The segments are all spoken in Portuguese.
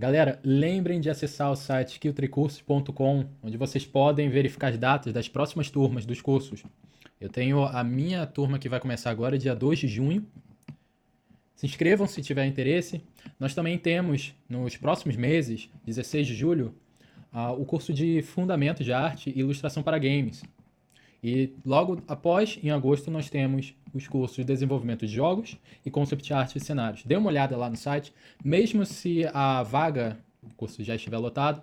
Galera, lembrem de acessar o site skilltricursos.com, onde vocês podem verificar as datas das próximas turmas dos cursos. Eu tenho a minha turma que vai começar agora, dia 2 de junho. Se inscrevam se tiver interesse. Nós também temos, nos próximos meses, 16 de julho, uh, o curso de Fundamentos de Arte e Ilustração para Games. E logo após, em agosto, nós temos os cursos de desenvolvimento de jogos e concept art e cenários. Dê uma olhada lá no site, mesmo se a vaga, o curso já estiver lotado,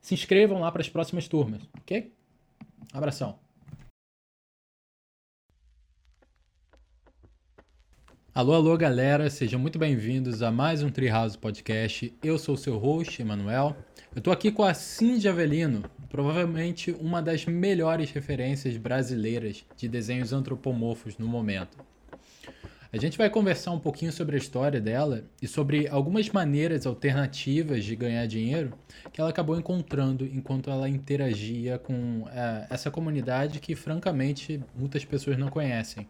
se inscrevam lá para as próximas turmas, ok? Abração. Alô, alô, galera, sejam muito bem-vindos a mais um Treehouse Podcast. Eu sou o seu host, Emanuel. Eu tô aqui com a Cindy Avelino, provavelmente uma das melhores referências brasileiras de desenhos antropomorfos no momento. A gente vai conversar um pouquinho sobre a história dela e sobre algumas maneiras alternativas de ganhar dinheiro que ela acabou encontrando enquanto ela interagia com é, essa comunidade que, francamente, muitas pessoas não conhecem.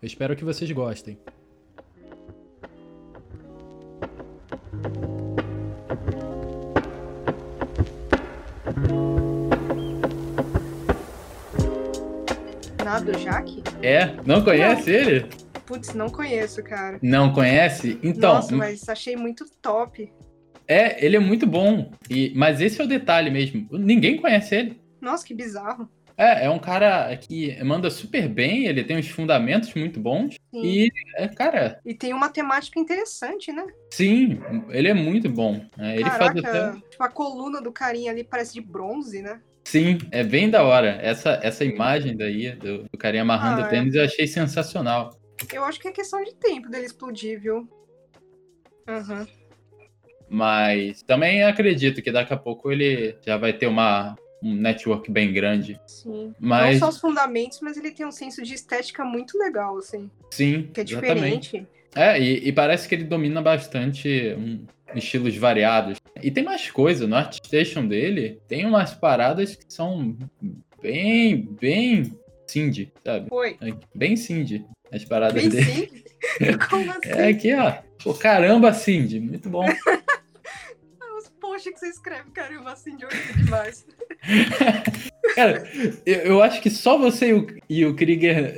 Eu espero que vocês gostem. Nada, Jaque? É? Não conhece não. ele? Putz, não conheço, cara. Não conhece? Então. Nossa, mas achei muito top. É, ele é muito bom. E, mas esse é o detalhe mesmo. Ninguém conhece ele. Nossa, que bizarro. É, é um cara que manda super bem, ele tem uns fundamentos muito bons. Sim. E, é, cara. E tem uma temática interessante, né? Sim, ele é muito bom. É, ele Caraca, faz até... tipo, a coluna do carinha ali parece de bronze, né? Sim, é bem da hora. Essa, essa imagem daí do, do carinha amarrando ah, o tênis é. eu achei sensacional. Eu acho que é questão de tempo dele explodir, viu? Uhum. Mas também acredito que daqui a pouco ele já vai ter uma, um network bem grande. Sim. Mas... Não só os fundamentos, mas ele tem um senso de estética muito legal, assim. Sim. Que é exatamente. diferente. É, e, e, parece que ele domina bastante um, estilos variados. E tem mais coisa, no ArtStation dele tem umas paradas que são bem, bem Cindy, sabe? Foi. É, bem Cindy, as paradas bem dele. Cindy? Como assim? É aqui, ó. Pô, caramba, Cindy, muito bom. poxa que você escreve caramba assim de hoje demais. Cara, eu, eu, acho que só você e o, e o Krieger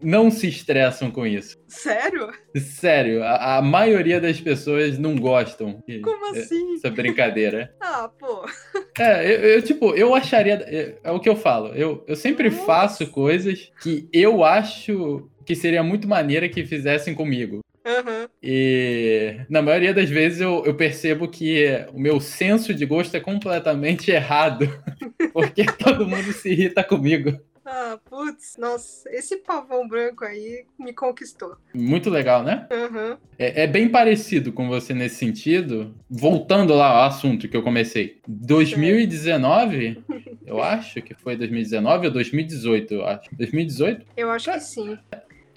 não se estressam com isso. Sério? Sério, a, a maioria das pessoas não gostam. Como assim? Essa brincadeira. ah, pô. É, eu, eu, tipo, eu acharia. É, é, o que eu falo. Eu, eu sempre Nossa. faço coisas que eu acho que seria muito maneira que fizessem comigo. Uhum. E na maioria das vezes eu, eu percebo que o meu senso de gosto é completamente errado. Porque todo mundo se irrita comigo. Ah, putz, nossa, esse pavão branco aí me conquistou. Muito legal, né? Uhum. É, é, bem parecido com você nesse sentido. Voltando lá ao assunto que eu comecei. 2019, eu acho que foi 2019 ou 2018, eu acho. 2018? Eu acho que sim.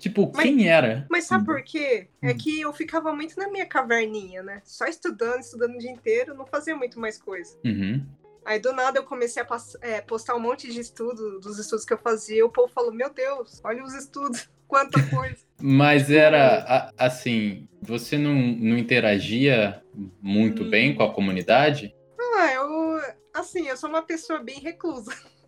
Tipo, mas, quem era? Mas sabe por quê? É hum. que eu ficava muito na minha caverninha, né? Só estudando, estudando o dia inteiro, não fazia muito mais coisa. Uhum. Aí do nada eu comecei a é, postar um monte de estudo, dos estudos que eu fazia, e o povo falou: Meu Deus, olha os estudos, quanta coisa. Mas era assim, você não, não interagia muito hum. bem com a comunidade? Ah, eu. Assim, eu sou uma pessoa bem reclusa.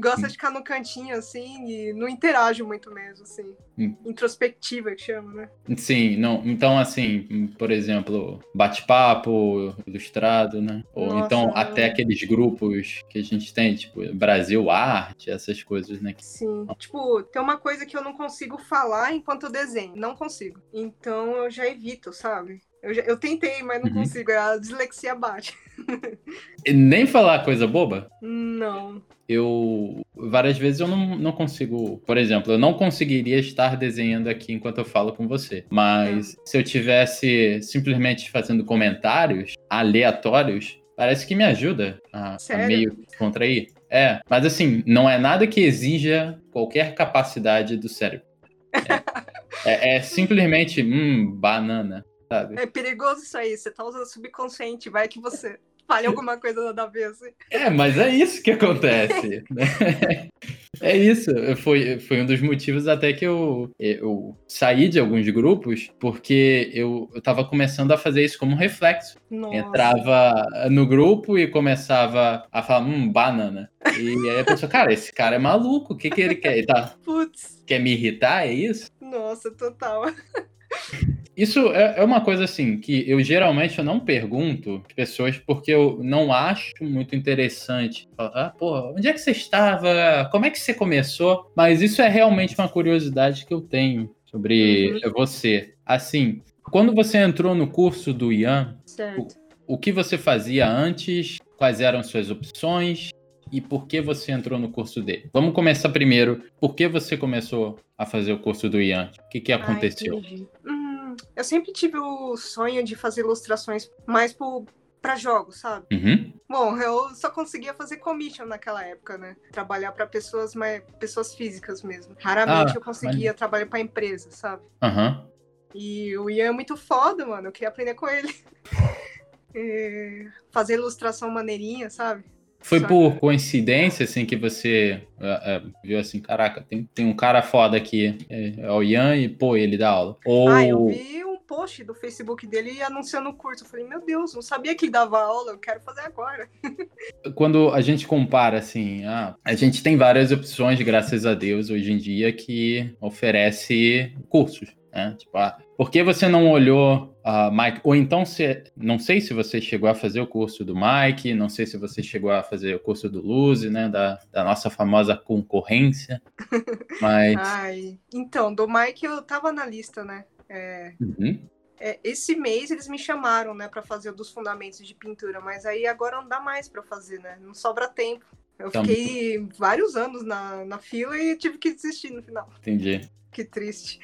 gosta de ficar no cantinho, assim, e não interage muito mesmo, assim. Hum. Introspectiva, que chama, né? Sim, não. Então, assim, por exemplo, bate-papo, ilustrado, né? Ou Nossa, então não. até aqueles grupos que a gente tem, tipo, Brasil Arte, essas coisas, né? Sim. Tipo, tem uma coisa que eu não consigo falar enquanto eu desenho. Não consigo. Então eu já evito, sabe? Eu, já, eu tentei, mas não uhum. consigo. A dislexia bate. Nem falar coisa boba? Não. Eu. Várias vezes eu não, não consigo. Por exemplo, eu não conseguiria estar desenhando aqui enquanto eu falo com você. Mas se eu tivesse simplesmente fazendo comentários aleatórios, parece que me ajuda a, a meio contrair. É, mas assim, não é nada que exija qualquer capacidade do cérebro. É, é, é simplesmente, hum, banana sabe? É perigoso isso aí, você tá usando subconsciente, vai que você fale alguma coisa nada a ver, assim. É, mas é isso que acontece. né? É isso, foi, foi um dos motivos até que eu, eu saí de alguns grupos, porque eu, eu tava começando a fazer isso como reflexo. Nossa. Entrava no grupo e começava a falar, hum, banana. E aí a pessoa, cara, esse cara é maluco, o que, que ele quer? Ele tá, Putz. Quer me irritar, é isso? Nossa, total. Isso é, é, uma coisa assim que eu geralmente eu não pergunto pessoas porque eu não acho muito interessante. Ah, pô, onde é que você estava? Como é que você começou? Mas isso é realmente uma curiosidade que eu tenho sobre uhum. você. Assim, quando você entrou no curso do Ian, o, o que você fazia antes? Quais eram suas opções? e por que você entrou no curso dele. Vamos começar primeiro. Por que você começou a fazer o curso do Ian? O que, que aconteceu? Ai, eu sempre tive o sonho de fazer ilustrações mais pro, para jogos, sabe? Uhum. Bom, eu só conseguia fazer commission naquela época, né? Trabalhar para pessoas, mais pessoas físicas mesmo. Raramente ah, eu conseguia mas... trabalhar para empresa, sabe? Uhum. E o Ian é muito foda, mano. Eu queria aprender com ele. fazer ilustração maneirinha, sabe? Foi por coincidência, assim, que você uh, uh, viu assim, caraca, tem, tem um cara foda aqui, é, é, o Ian, e pô, ele dá aula. Ou... Ah, eu vi um post do Facebook dele anunciando o curso. Eu falei, meu Deus, não sabia que ele dava aula, eu quero fazer agora. Quando a gente compara, assim, ah, a gente tem várias opções, graças a Deus, hoje em dia, que oferece cursos. Né? Tipo, ah, por que você não olhou uh, Mike? Ou então, se, não sei se você chegou a fazer o curso do Mike, não sei se você chegou a fazer o curso do Luzi, né? Da, da nossa famosa concorrência. Mas. Ai, então, do Mike eu tava na lista, né? É, uhum. é, esse mês eles me chamaram, né, para fazer o dos fundamentos de pintura, mas aí agora não dá mais para fazer, né? Não sobra tempo. Eu tá fiquei vários anos na, na fila e tive que desistir no final. Entendi. Que triste.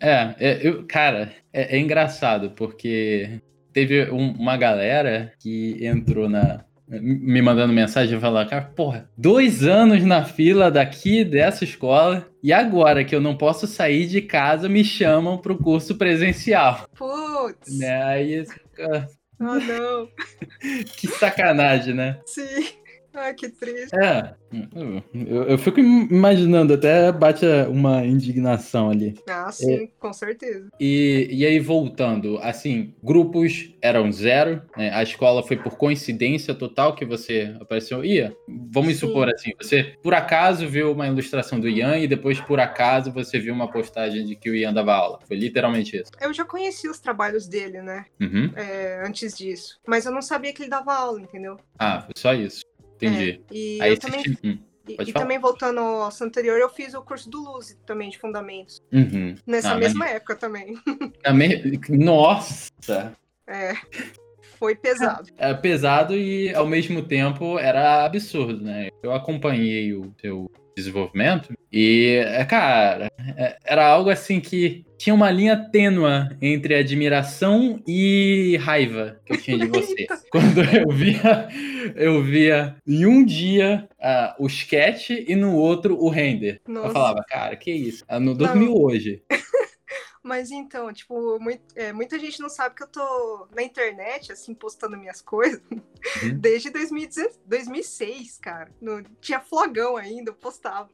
É, é eu, cara, é, é, engraçado, porque teve um, uma galera que entrou na. Me mandando mensagem e falando, cara, porra, dois anos na fila daqui dessa escola e agora que eu não posso sair de casa, me chamam pro curso presencial. Putz! Né? Aí, Oh, não. que sacanagem, né? Sim. Ai, que triste. É, eu, eu, fico imaginando, até bate uma indignação ali. Ah, sim, é, com certeza. E, e aí, voltando, assim, grupos eram zero, né? a escola foi por coincidência total que você apareceu. Ia, vamos sim. supor assim, você por acaso viu uma ilustração do Ian e depois por acaso você viu uma postagem de que o Ian dava aula. Foi literalmente isso. Eu já conheci os trabalhos dele, né? Uhum. É, antes disso. Mas eu não sabia que ele dava aula, entendeu? Ah, foi só isso. Entendi. É, e Aí também, hum, e, e também voltando ao anterior, eu fiz o curso do Luzi também de fundamentos. Uhum. Nessa ah, mesma mas... época também. Me... Nossa! É. Foi pesado. É pesado e ao mesmo tempo era absurdo, né? Eu acompanhei o seu desenvolvimento. E, é, cara, é, era algo assim que tinha uma linha tênua entre admiração e raiva que eu tinha de você. Quando eu via, eu via em um dia uh, o sketch e no outro o render. Nossa. Eu falava, cara, que isso? Eu não dormiu hoje. Mas então, tipo, muito, é, muita gente não sabe que eu tô na internet, assim, postando minhas coisas uhum. desde 2006, cara. No, tinha flogão ainda, eu postava.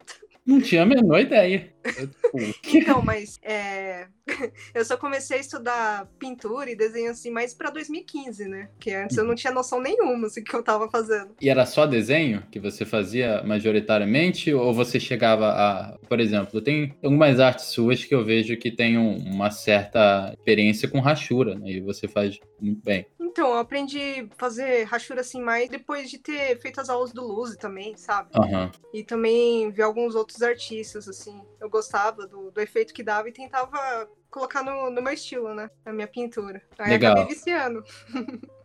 Não tinha a menor ideia. então, mas é... eu só comecei a estudar pintura e desenho assim mais para 2015, né? Porque antes eu não tinha noção nenhuma assim que eu tava fazendo. E era só desenho que você fazia majoritariamente ou você chegava a, por exemplo, tem algumas artes suas que eu vejo que tem uma certa experiência com rachura, né? E você faz muito bem. Então, eu aprendi a fazer rachura assim mais depois de ter feito as aulas do Luzi também, sabe? Uhum. E também ver alguns outros artistas, assim. Eu gostava do, do efeito que dava e tentava colocar no, no meu estilo, né? Na minha pintura. Aí Legal. acabei viciando.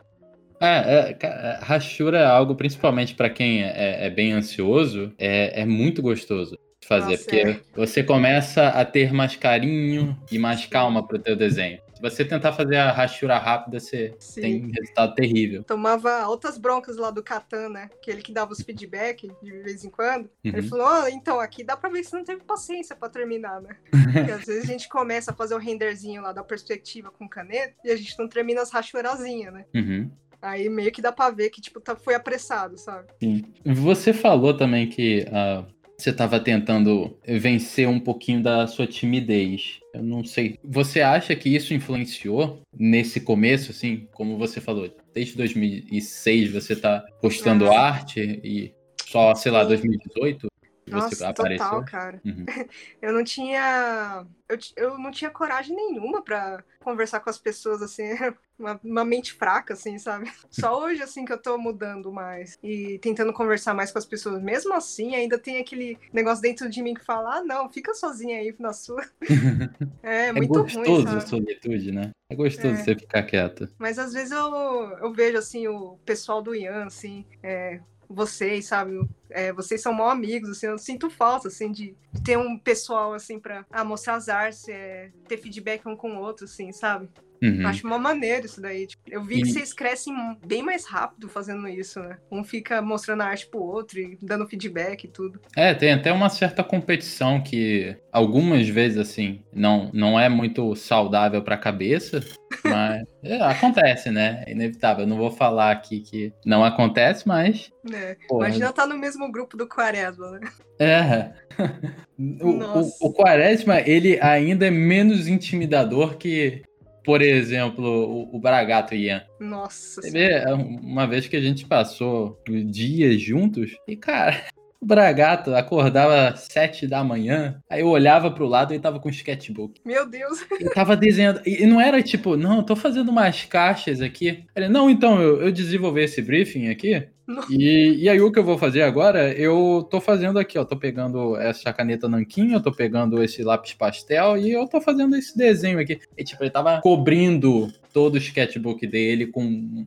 É, é, é, rachura é algo, principalmente para quem é, é, bem ansioso, é, é muito gostoso fazer, Nossa, porque é. você começa a ter mais carinho e mais calma para o teu desenho você tentar fazer a rachura rápida, você Sim. tem resultado terrível. Tomava altas broncas lá do Catan, né? Aquele que dava os feedback de vez em quando. Uhum. Ele falou: oh, então, aqui dá pra ver que você não teve paciência pra terminar, né? Porque às vezes a gente começa a fazer o renderzinho lá da perspectiva com caneta e a gente não termina as rachurazinhas, né? Uhum. Aí meio que dá pra ver que, tipo, tá, foi apressado, sabe? Sim. Você falou também que uh, você estava tentando vencer um pouquinho da sua timidez. Eu não sei. Você acha que isso influenciou nesse começo, assim, como você falou? Desde 2006 você tá postando ah. arte e só, sei lá, 2018 Nossa, você apareceu? total, cara. Uhum. Eu não tinha eu, eu não tinha coragem nenhuma para conversar com as pessoas, assim, uma, uma, mente fraca, assim, sabe? Só hoje, assim, que eu tô mudando mais e tentando conversar mais com as pessoas. Mesmo assim, ainda tem aquele negócio dentro de mim que fala, ah, não, fica sozinha aí na sua. é, é muito gostoso ruim, a solitude, né? É gostoso é. você ficar quieta. Mas às vezes eu, eu vejo, assim, o pessoal do Ian, assim, é, vocês, sabe? É, vocês são mal amigos, assim, eu sinto falta, assim, de, ter um pessoal, assim, pra ah, mostrar as artes, é, ter feedback um com o outro, assim, sabe? Uhum. Acho uma maneira isso daí. Tipo, eu vi e... que vocês crescem bem mais rápido fazendo isso, né? Um fica mostrando a arte pro outro e dando feedback e tudo. É, tem até uma certa competição que algumas vezes, assim, não, não é muito saudável pra cabeça, mas é, acontece, né? É inevitável. Eu não vou falar aqui que não acontece, mas. É. Imagina tá no mesmo grupo do Quaresma, né? É. O, o, o Quaresma, ele ainda é menos intimidador que por exemplo, o, o Bragato Ian. Nossa. Você vê, uma vez que a gente passou dias juntos, e cara, o Bragato acordava às sete da manhã, aí eu olhava pro lado e tava com um sketchbook. Meu Deus. Ele tava desenhando. E não era tipo, não, eu tô fazendo umas caixas aqui. Ele, não, então, eu, eu desenvolvi esse briefing aqui. E, e aí o que eu vou fazer agora, eu tô fazendo aqui, ó, tô pegando essa caneta nanquim, eu tô pegando esse lápis pastel e eu tô fazendo esse desenho aqui. E tipo, ele tava cobrindo todo o sketchbook dele com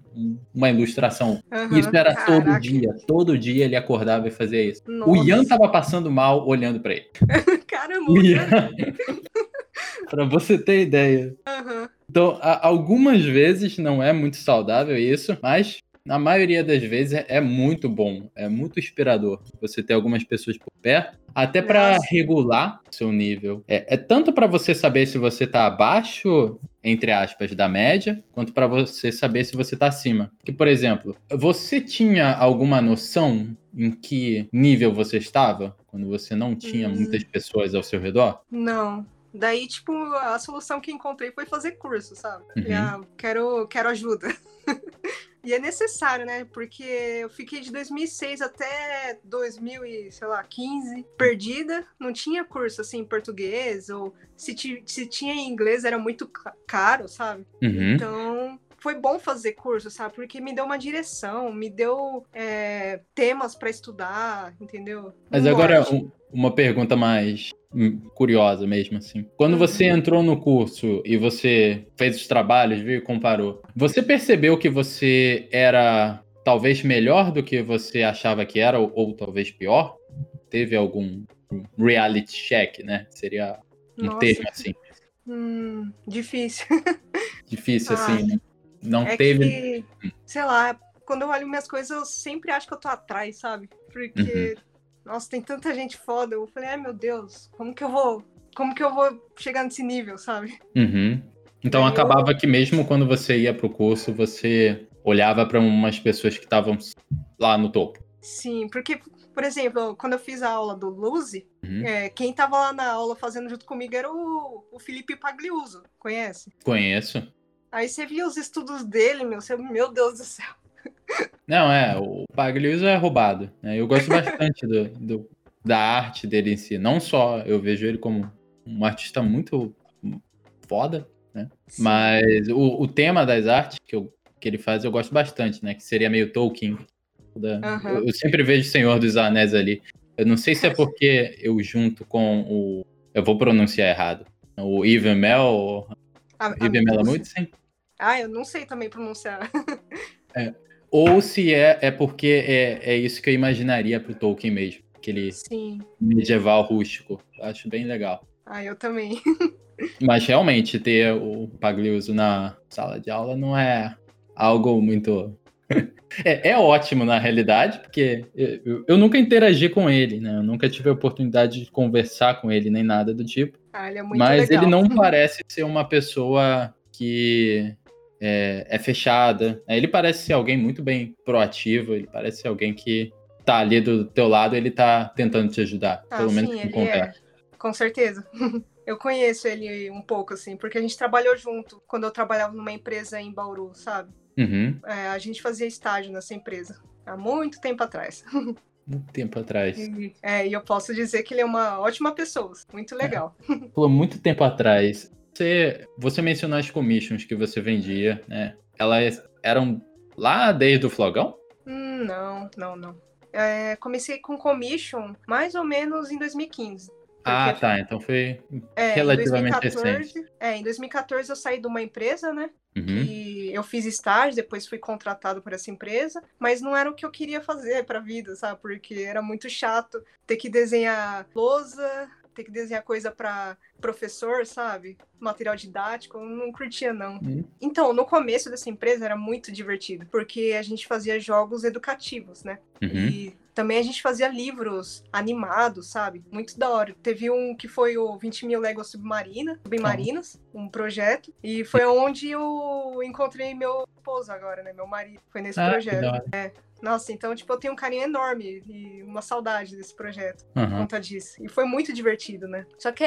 uma ilustração. Uhum, isso era caraca. todo dia, todo dia ele acordava e fazia isso. Nossa. O Ian tava passando mal olhando para ele. Caramba! O Ian... pra você ter ideia. Uhum. Então, algumas vezes não é muito saudável isso, mas na maioria das vezes é, é muito bom, é muito inspirador você ter algumas pessoas por perto, até para regular seu nível. É, é tanto para você saber se você está abaixo, entre aspas, da média, quanto para você saber se você está acima. Que, por exemplo, você tinha alguma noção em que nível você estava quando você não tinha hum. muitas pessoas ao seu redor? Não. Daí, tipo, a solução que encontrei foi fazer curso, sabe? Uhum. Ah, quero, quero ajuda. E é necessário, né? Porque eu fiquei de 2006 até 2015 perdida, não tinha curso assim em português, ou se, se tinha em inglês era muito caro, sabe? Uhum. Então foi bom fazer curso, sabe? Porque me deu uma direção, me deu é, temas para estudar, entendeu? Mas um agora, um, uma pergunta mais hum, curiosa mesmo, assim. Quando uhum. você entrou no curso e você fez os trabalhos, viu e comparou, você percebeu que você era talvez melhor do que você achava que era, ou, ou talvez pior? Teve algum reality check, né? Seria um Nossa. termo assim. Hum, difícil. Difícil, assim, ah, assim, né? Não é teve. Que, sei lá, quando eu olho minhas coisas, eu sempre acho que eu tô atrás, sabe? Porque, uhum. nossa, tem tanta gente foda. Eu falei, ai meu Deus, como que eu vou. Como que eu vou chegar nesse nível, sabe? Uhum. Então Aí acabava eu... que mesmo quando você ia pro curso, você olhava para umas pessoas que estavam lá no topo. Sim, porque, por exemplo, quando eu fiz a aula do Luzi, uhum. é, quem tava lá na aula fazendo junto comigo era o, o Felipe Pagliuso, conhece? Conheço. Aí você via os estudos dele, meu, você, meu Deus do céu. Não, é, o Pagliuso é roubado. Né? Eu gosto bastante do, do, da arte dele em si. Não só eu vejo ele como um artista muito foda, né? Sim. Mas o, o tema das artes que, eu, que ele faz eu gosto bastante, né? Que seria meio Tolkien. Da, uhum. eu, eu, sempre vejo Senhor dos Anéis ali. Eu não sei se é porque eu junto com o. Eu vou pronunciar errado. O Ivan Mel, a, Vivian Malamudsen? Ah, eu não sei também pronunciar. é. Ou se é, é porque é, é isso que eu imaginaria pro Tolkien mesmo. Aquele Sim. medieval rústico. Acho bem legal. Ah, eu também. Mas realmente ter o Pagliuso na sala de aula não é algo muito. é, é, ótimo na realidade, porque eu, eu, nunca interagi com ele, né? Eu nunca tive a oportunidade de conversar com ele nem nada do tipo. Ah, ele é muito Mas legal. ele não parece ser uma pessoa que é, é, fechada. Ele parece ser alguém muito bem proativo, ele parece ser alguém que tá ali do teu lado, ele tá tentando te ajudar. Ah, pelo menos com conversa. é. Com certeza. Eu conheço ele um pouco, assim, porque a gente trabalhou junto quando eu trabalhava numa empresa em Bauru, sabe? Uhum. É, a gente fazia estágio nessa empresa há muito tempo atrás. Muito tempo atrás. E, é, e eu posso dizer que ele é uma ótima pessoa, muito legal. Pô, muito tempo atrás. Você, você mencionou as commissions que você vendia, né? Elas eram lá desde o flogão? Hum, não, não, não. É, comecei com commission mais ou menos em 2015. Ah, tá. Então foi é, relativamente 2014, recente. É, em 2014 eu saí de uma empresa, né? Uhum. E eu fiz estágio, depois fui contratado por essa empresa, mas não era o que eu queria fazer pra vida, sabe? Porque era muito chato ter que desenhar lousa, ter que desenhar coisa pra professor, sabe? Material didático, eu não curtia não. Uhum. Então, no começo dessa empresa era muito divertido, porque a gente fazia jogos educativos, né? Uhum. E também a gente fazia livros animados, sabe? Muito da hora. Teve um que foi o 20 mil léguas submarina, submarinas, um projeto. E foi onde eu encontrei meu esposo agora, né? Meu marido. Foi nesse Ah, projeto. hora. Nossa, então, tipo, eu tenho um carinho enorme e uma saudade desse projeto por Uhum. conta disso. E foi muito divertido, né? Só que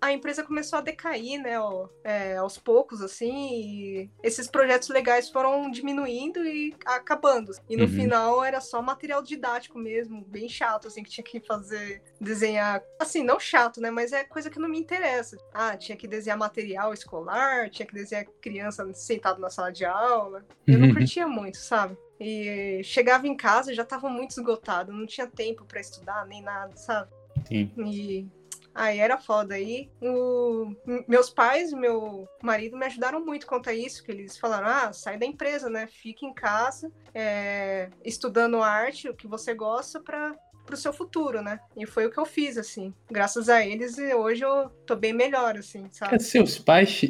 a empresa começou a decair, né? ó, é, aos poucos, assim, e esses projetos legais foram diminuindo e acabando. E no Uhum. final era só material didático mesmo, bem chato, assim, que tinha que fazer, desenhar. Assim, não chato, né? Mas é coisa que não me interessa. Ah, tinha que desenhar material escolar, tinha que desenhar criança sentado na sala de aula. Eu não Uhum. curtia muito, sabe? E chegava em casa e já tava muito esgotado, não tinha tempo pra estudar nem nada, sabe? Sim. E aí era foda. Aí o... meus pais e meu marido me ajudaram muito quanto a isso, que eles falaram: ah, sai da empresa, né? Fica em casa, é, estudando arte, o que você gosta, pra pro seu futuro, né? E foi o que eu fiz, assim. Graças a eles, e hoje eu tô bem melhor, assim, sabe? Seus pais,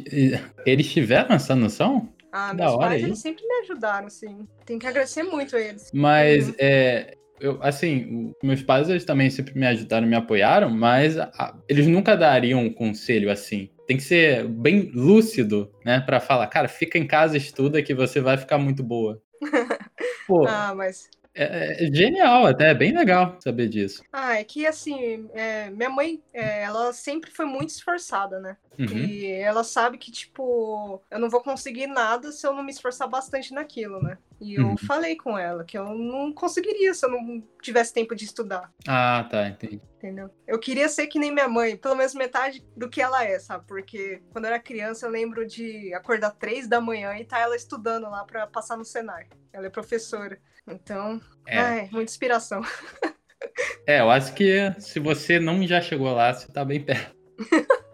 eles tiveram essa noção? Ah, da meus hora pais, aí. eles sempre me ajudaram, assim. Tem que agradecer muito a eles. Mas, Uhum. é, eu, assim, meus pais eles também sempre me ajudaram, me apoiaram, mas a- eles nunca dariam um conselho assim. Tem que ser bem lúcido, né, Pra falar, cara, fica em casa, estuda que você vai ficar muito boa. Pô, Ah, mas é, é genial, até é bem legal saber disso. Ah, é que assim, é, minha mãe, é, ela sempre foi muito esforçada, né? Uhum. E ela sabe que, tipo, eu não vou conseguir nada se eu não me esforçar bastante naquilo, né? E eu Uhum. falei com ela que eu não conseguiria se eu não tivesse tempo de estudar, Ah, tá, entendi. entendeu? Eu queria ser que nem minha mãe, pelo menos metade do que ela é, sabe? Porque quando eu era criança eu lembro de acordar três da manhã e tá ela estudando lá pra passar no Senai. Ela é professora. Então, É. ai, muita inspiração. É, eu acho que se você não já chegou lá, você tá bem perto.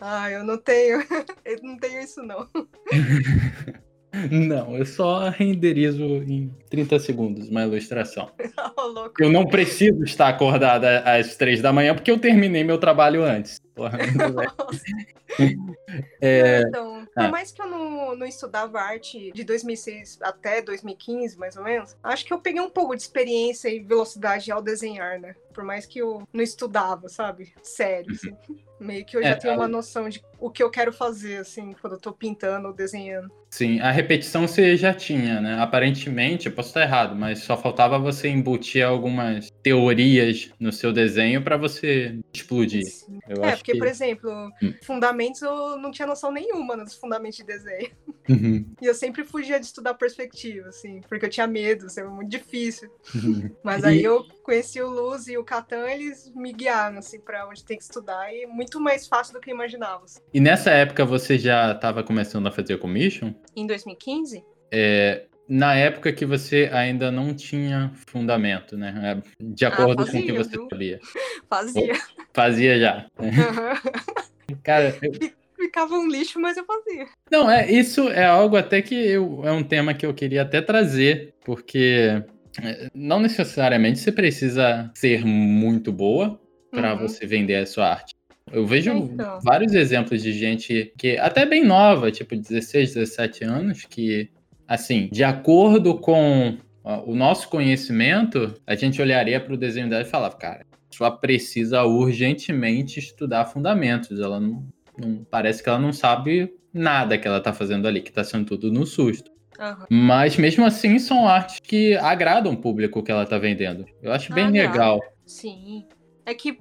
Ah, eu não tenho. Eu não tenho isso, não. Não, eu só renderizo em 30 segundos uma ilustração. Louco. Eu não preciso estar acordada às três da manhã porque eu terminei meu trabalho antes. Porra. É, Então, por ah. mais que eu não, não estudava arte de 2006 até 2015, mais ou menos, acho que eu peguei um pouco de experiência e velocidade ao desenhar, né? Por mais que eu não estudava, sabe? Sério, assim. Meio que eu já É, tenho a- uma noção de o que eu quero fazer, assim, quando eu tô pintando ou desenhando. sim, a repetição você já tinha, né? Aparentemente, eu posso estar errado, mas só faltava você embutir algumas teorias no seu desenho para você explodir. Assim. Eu É, porque, que... por exemplo, Hum. fundamentos eu não tinha noção nenhuma dos fundamentos de desenho. Uhum, E eu sempre fugia de estudar perspectiva, assim, porque eu tinha medo, assim, era muito difícil. uhum. Mas E- aí eu conheci o Luz e o Catan, eles me guiaram, assim, pra onde tem que estudar, e muito mais fácil do que eu imaginava. assim. E nessa época você já estava começando a fazer commission? Em 2015? É, na época que você ainda não tinha fundamento, né? É, De acordo com o que fazia, você viu? sabia. Fazia. Fazia já. Cara, eu- Ficava um lixo, mas eu fazia. não, é, isso é algo até que eu, é um tema que eu queria até trazer, porque não necessariamente você precisa ser muito boa para Uhum. você vender a sua arte. Eu vejo Então. vários exemplos de gente que até bem nova, tipo 16, 17 anos, que assim, de acordo com o nosso conhecimento, a gente olharia para o desenho dela e falava, cara, só precisa urgentemente estudar fundamentos. Ela não, não- parece que ela não sabe nada que ela tá fazendo ali, que tá sendo tudo no susto. Uhum. Mas mesmo assim são artes que agradam o público que ela tá vendendo. Eu acho bem legal. Sim. É que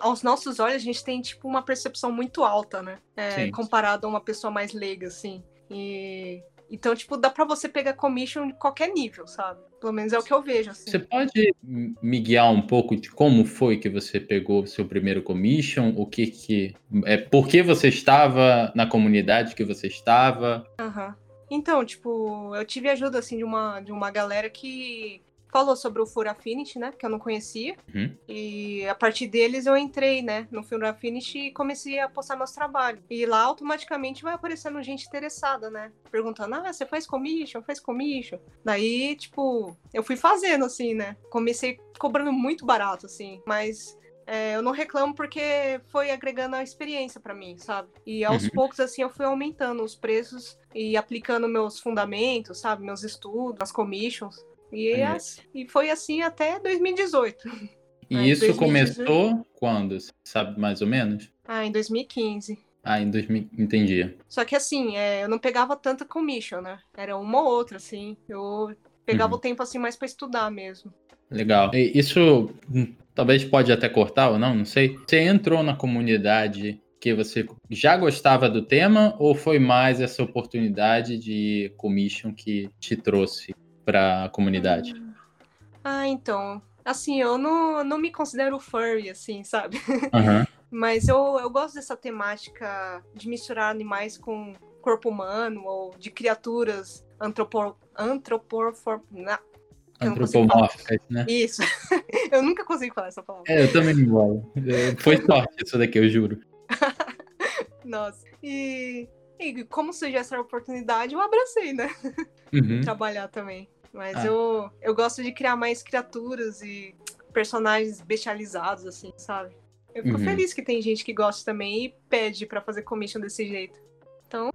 aos nossos olhos a gente tem tipo uma percepção muito alta, né? É, comparado a uma pessoa mais leiga, assim. E então, tipo, dá pra você pegar commission de qualquer nível, sabe? Pelo menos é o que eu vejo, assim. Você pode me guiar um pouco de como foi que você pegou seu primeiro commission? O que que... É, por que você estava na comunidade que você estava? Aham. Uhum. Então, tipo, eu tive ajuda, assim, de uma, de uma galera que falou sobre o Fura Affinity, né? Que eu não conhecia. Uhum. E a partir deles eu entrei, né? No Fura Affinity e comecei a postar meus trabalhos. E lá automaticamente vai aparecendo gente interessada, né? Perguntando, ah, você faz commission? Faz commission? Daí, tipo, eu fui fazendo, assim, né? Comecei cobrando muito barato, assim. Mas é, eu não reclamo porque foi agregando a experiência para mim, sabe? E aos uhum. poucos, assim, eu fui aumentando os preços e aplicando meus fundamentos, sabe? Meus estudos, as commissions. E, é. e foi assim até 2018. E Aí, isso 2018... começou quando? Sabe mais ou menos? Ah, em 2015. Ah, em 2000, entendi. Só que assim, é, eu não pegava tanta commission, né? Era uma ou outra, assim. Eu pegava uhum. o tempo assim mais para estudar mesmo. Legal. E isso talvez pode até cortar ou não, não sei. Você entrou na comunidade que você já gostava do tema ou foi mais essa oportunidade de commission que te trouxe para a comunidade? Ah, então, assim, eu não, não me considero furry, assim, sabe? Uhum. Mas eu, eu gosto dessa temática de misturar animais com corpo humano ou de criaturas antropor, antropor, na, Antropomórficas, né? Isso. eu nunca consigo falar essa palavra. É, eu também não vou. Foi sorte isso daqui, eu juro. Nossa. E, e como surgiu essa oportunidade, eu abracei, né? Uhum. Trabalhar também. Mas ah. eu, eu gosto de criar mais criaturas e personagens bestializados, assim, sabe? Eu fico uhum. feliz que tem gente que gosta também e pede para fazer commission desse jeito. Então.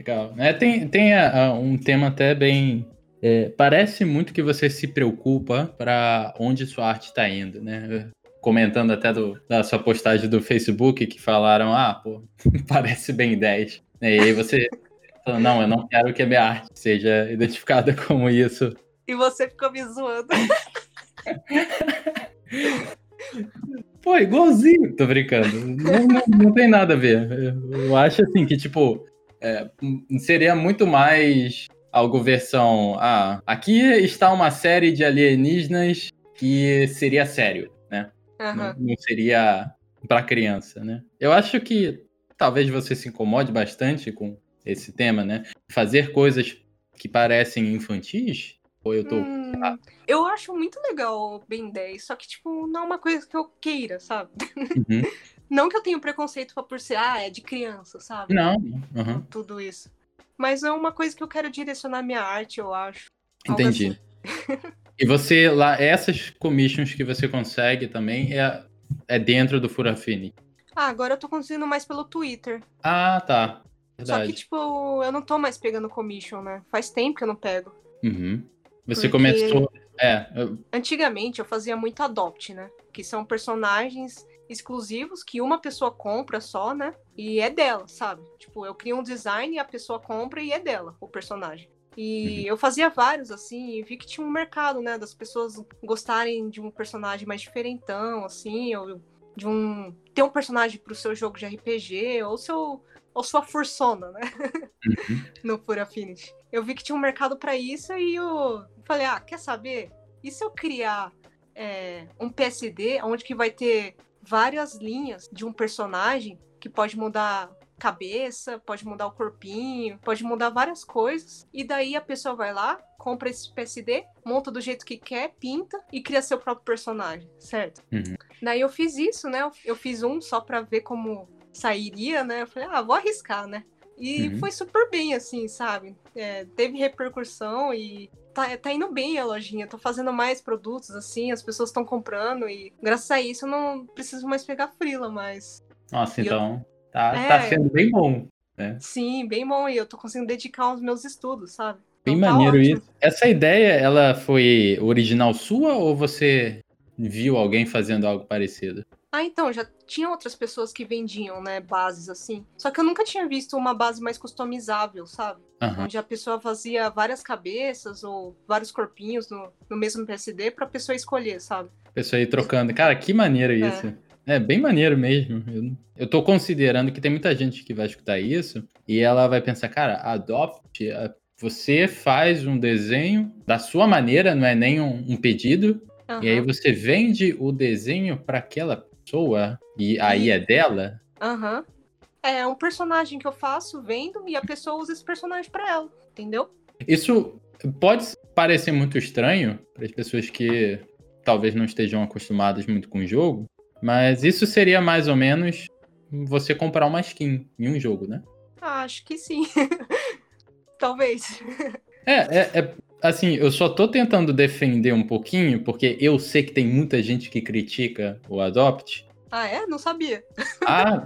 Legal. É, tem tem uh, um tema até bem é, parece muito que você se preocupa para onde sua arte está indo, né? Comentando até do, da sua postagem do Facebook que falaram, ah, pô, parece bem 10. E aí você falou, não, eu não quero que a minha arte seja identificada como isso. E você ficou me zoando. Pô, igualzinho, tô brincando. Não, não, não, tem nada a ver. Eu acho assim que, tipo, é, seria muito mais algo versão. Ah, aqui está uma série de alienígenas que seria sério, né? Uhum. Não, não seria para criança, né? Eu acho que talvez você se incomode bastante com esse tema, né? Fazer coisas que parecem infantis. Ou eu tô. Hum, eu acho muito legal o Ben 10, só que, tipo, não é uma coisa que eu queira, sabe? Uhum. não que eu tenha preconceito por ser, ah, é de criança, sabe? Não. Uhum. Tudo isso. Mas é uma coisa que eu quero direcionar minha arte, eu acho. Entendi. Assim. e você lá, essas commissions que você consegue também é, é dentro do Furafini? Ah, agora eu tô conseguindo mais pelo Twitter. Ah, tá. Verdade. Só que, tipo, eu não tô mais pegando commission, né? Faz tempo que eu não pego. Uhum. Você Porque... começou. É. Eu... Antigamente eu fazia muito adopt, né? Que são personagens exclusivos que uma pessoa compra só, né? E é dela, sabe? Tipo, eu crio um design a pessoa compra e é dela, o personagem. E uhum. eu fazia vários, assim, e vi que tinha um mercado, né? Das pessoas gostarem de um personagem mais diferentão, assim, ou de um. ter um personagem pro seu jogo de RPG, ou seu. ou sua fursona, né? Uhum. no Pura Affinity. Eu vi que tinha um mercado para isso e eu falei, ah, quer saber? E se eu criar é, um PSD onde que vai ter várias linhas de um personagem que pode mudar cabeça, pode mudar o corpinho, pode mudar várias coisas. E daí a pessoa vai lá, compra esse PSD, monta do jeito que quer, pinta e cria seu próprio personagem, certo? Uhum. Daí eu fiz isso, né? Eu fiz um só pra ver como sairia, né? Eu falei, ah, vou arriscar, né? E uhum. foi super bem, assim, sabe? É, teve repercussão e tá, tá indo bem a lojinha. Tô fazendo mais produtos, assim, as pessoas estão comprando e graças a isso eu não preciso mais pegar frila, mas. Nossa, e então eu... tá, é... tá sendo bem bom. Né? Sim, bem bom. E eu tô conseguindo dedicar aos meus estudos, sabe? Bem então, tá maneiro isso. Essa ideia, ela foi original sua ou você viu alguém fazendo algo parecido? Ah, então, já tinha outras pessoas que vendiam, né, bases assim. Só que eu nunca tinha visto uma base mais customizável, sabe? Uhum. Onde a pessoa fazia várias cabeças ou vários corpinhos no, no mesmo PSD pra pessoa escolher, sabe? A pessoa ir trocando. Cara, que maneiro é. isso. É bem maneiro mesmo. Eu, eu tô considerando que tem muita gente que vai escutar isso e ela vai pensar, cara, adopt, você faz um desenho da sua maneira, não é nem um, um pedido, uhum. e aí você vende o desenho para aquela pessoa e aí é dela. Aham. Uhum. É um personagem que eu faço, vendo, e a pessoa usa esse personagem para ela, entendeu? Isso pode parecer muito estranho para as pessoas que talvez não estejam acostumadas muito com o jogo, mas isso seria mais ou menos você comprar uma skin em um jogo, né? Ah, acho que sim. Talvez. É, é, é, assim, eu só tô tentando defender um pouquinho, porque eu sei que tem muita gente que critica o Adopt. Ah, é? Não sabia. Ah,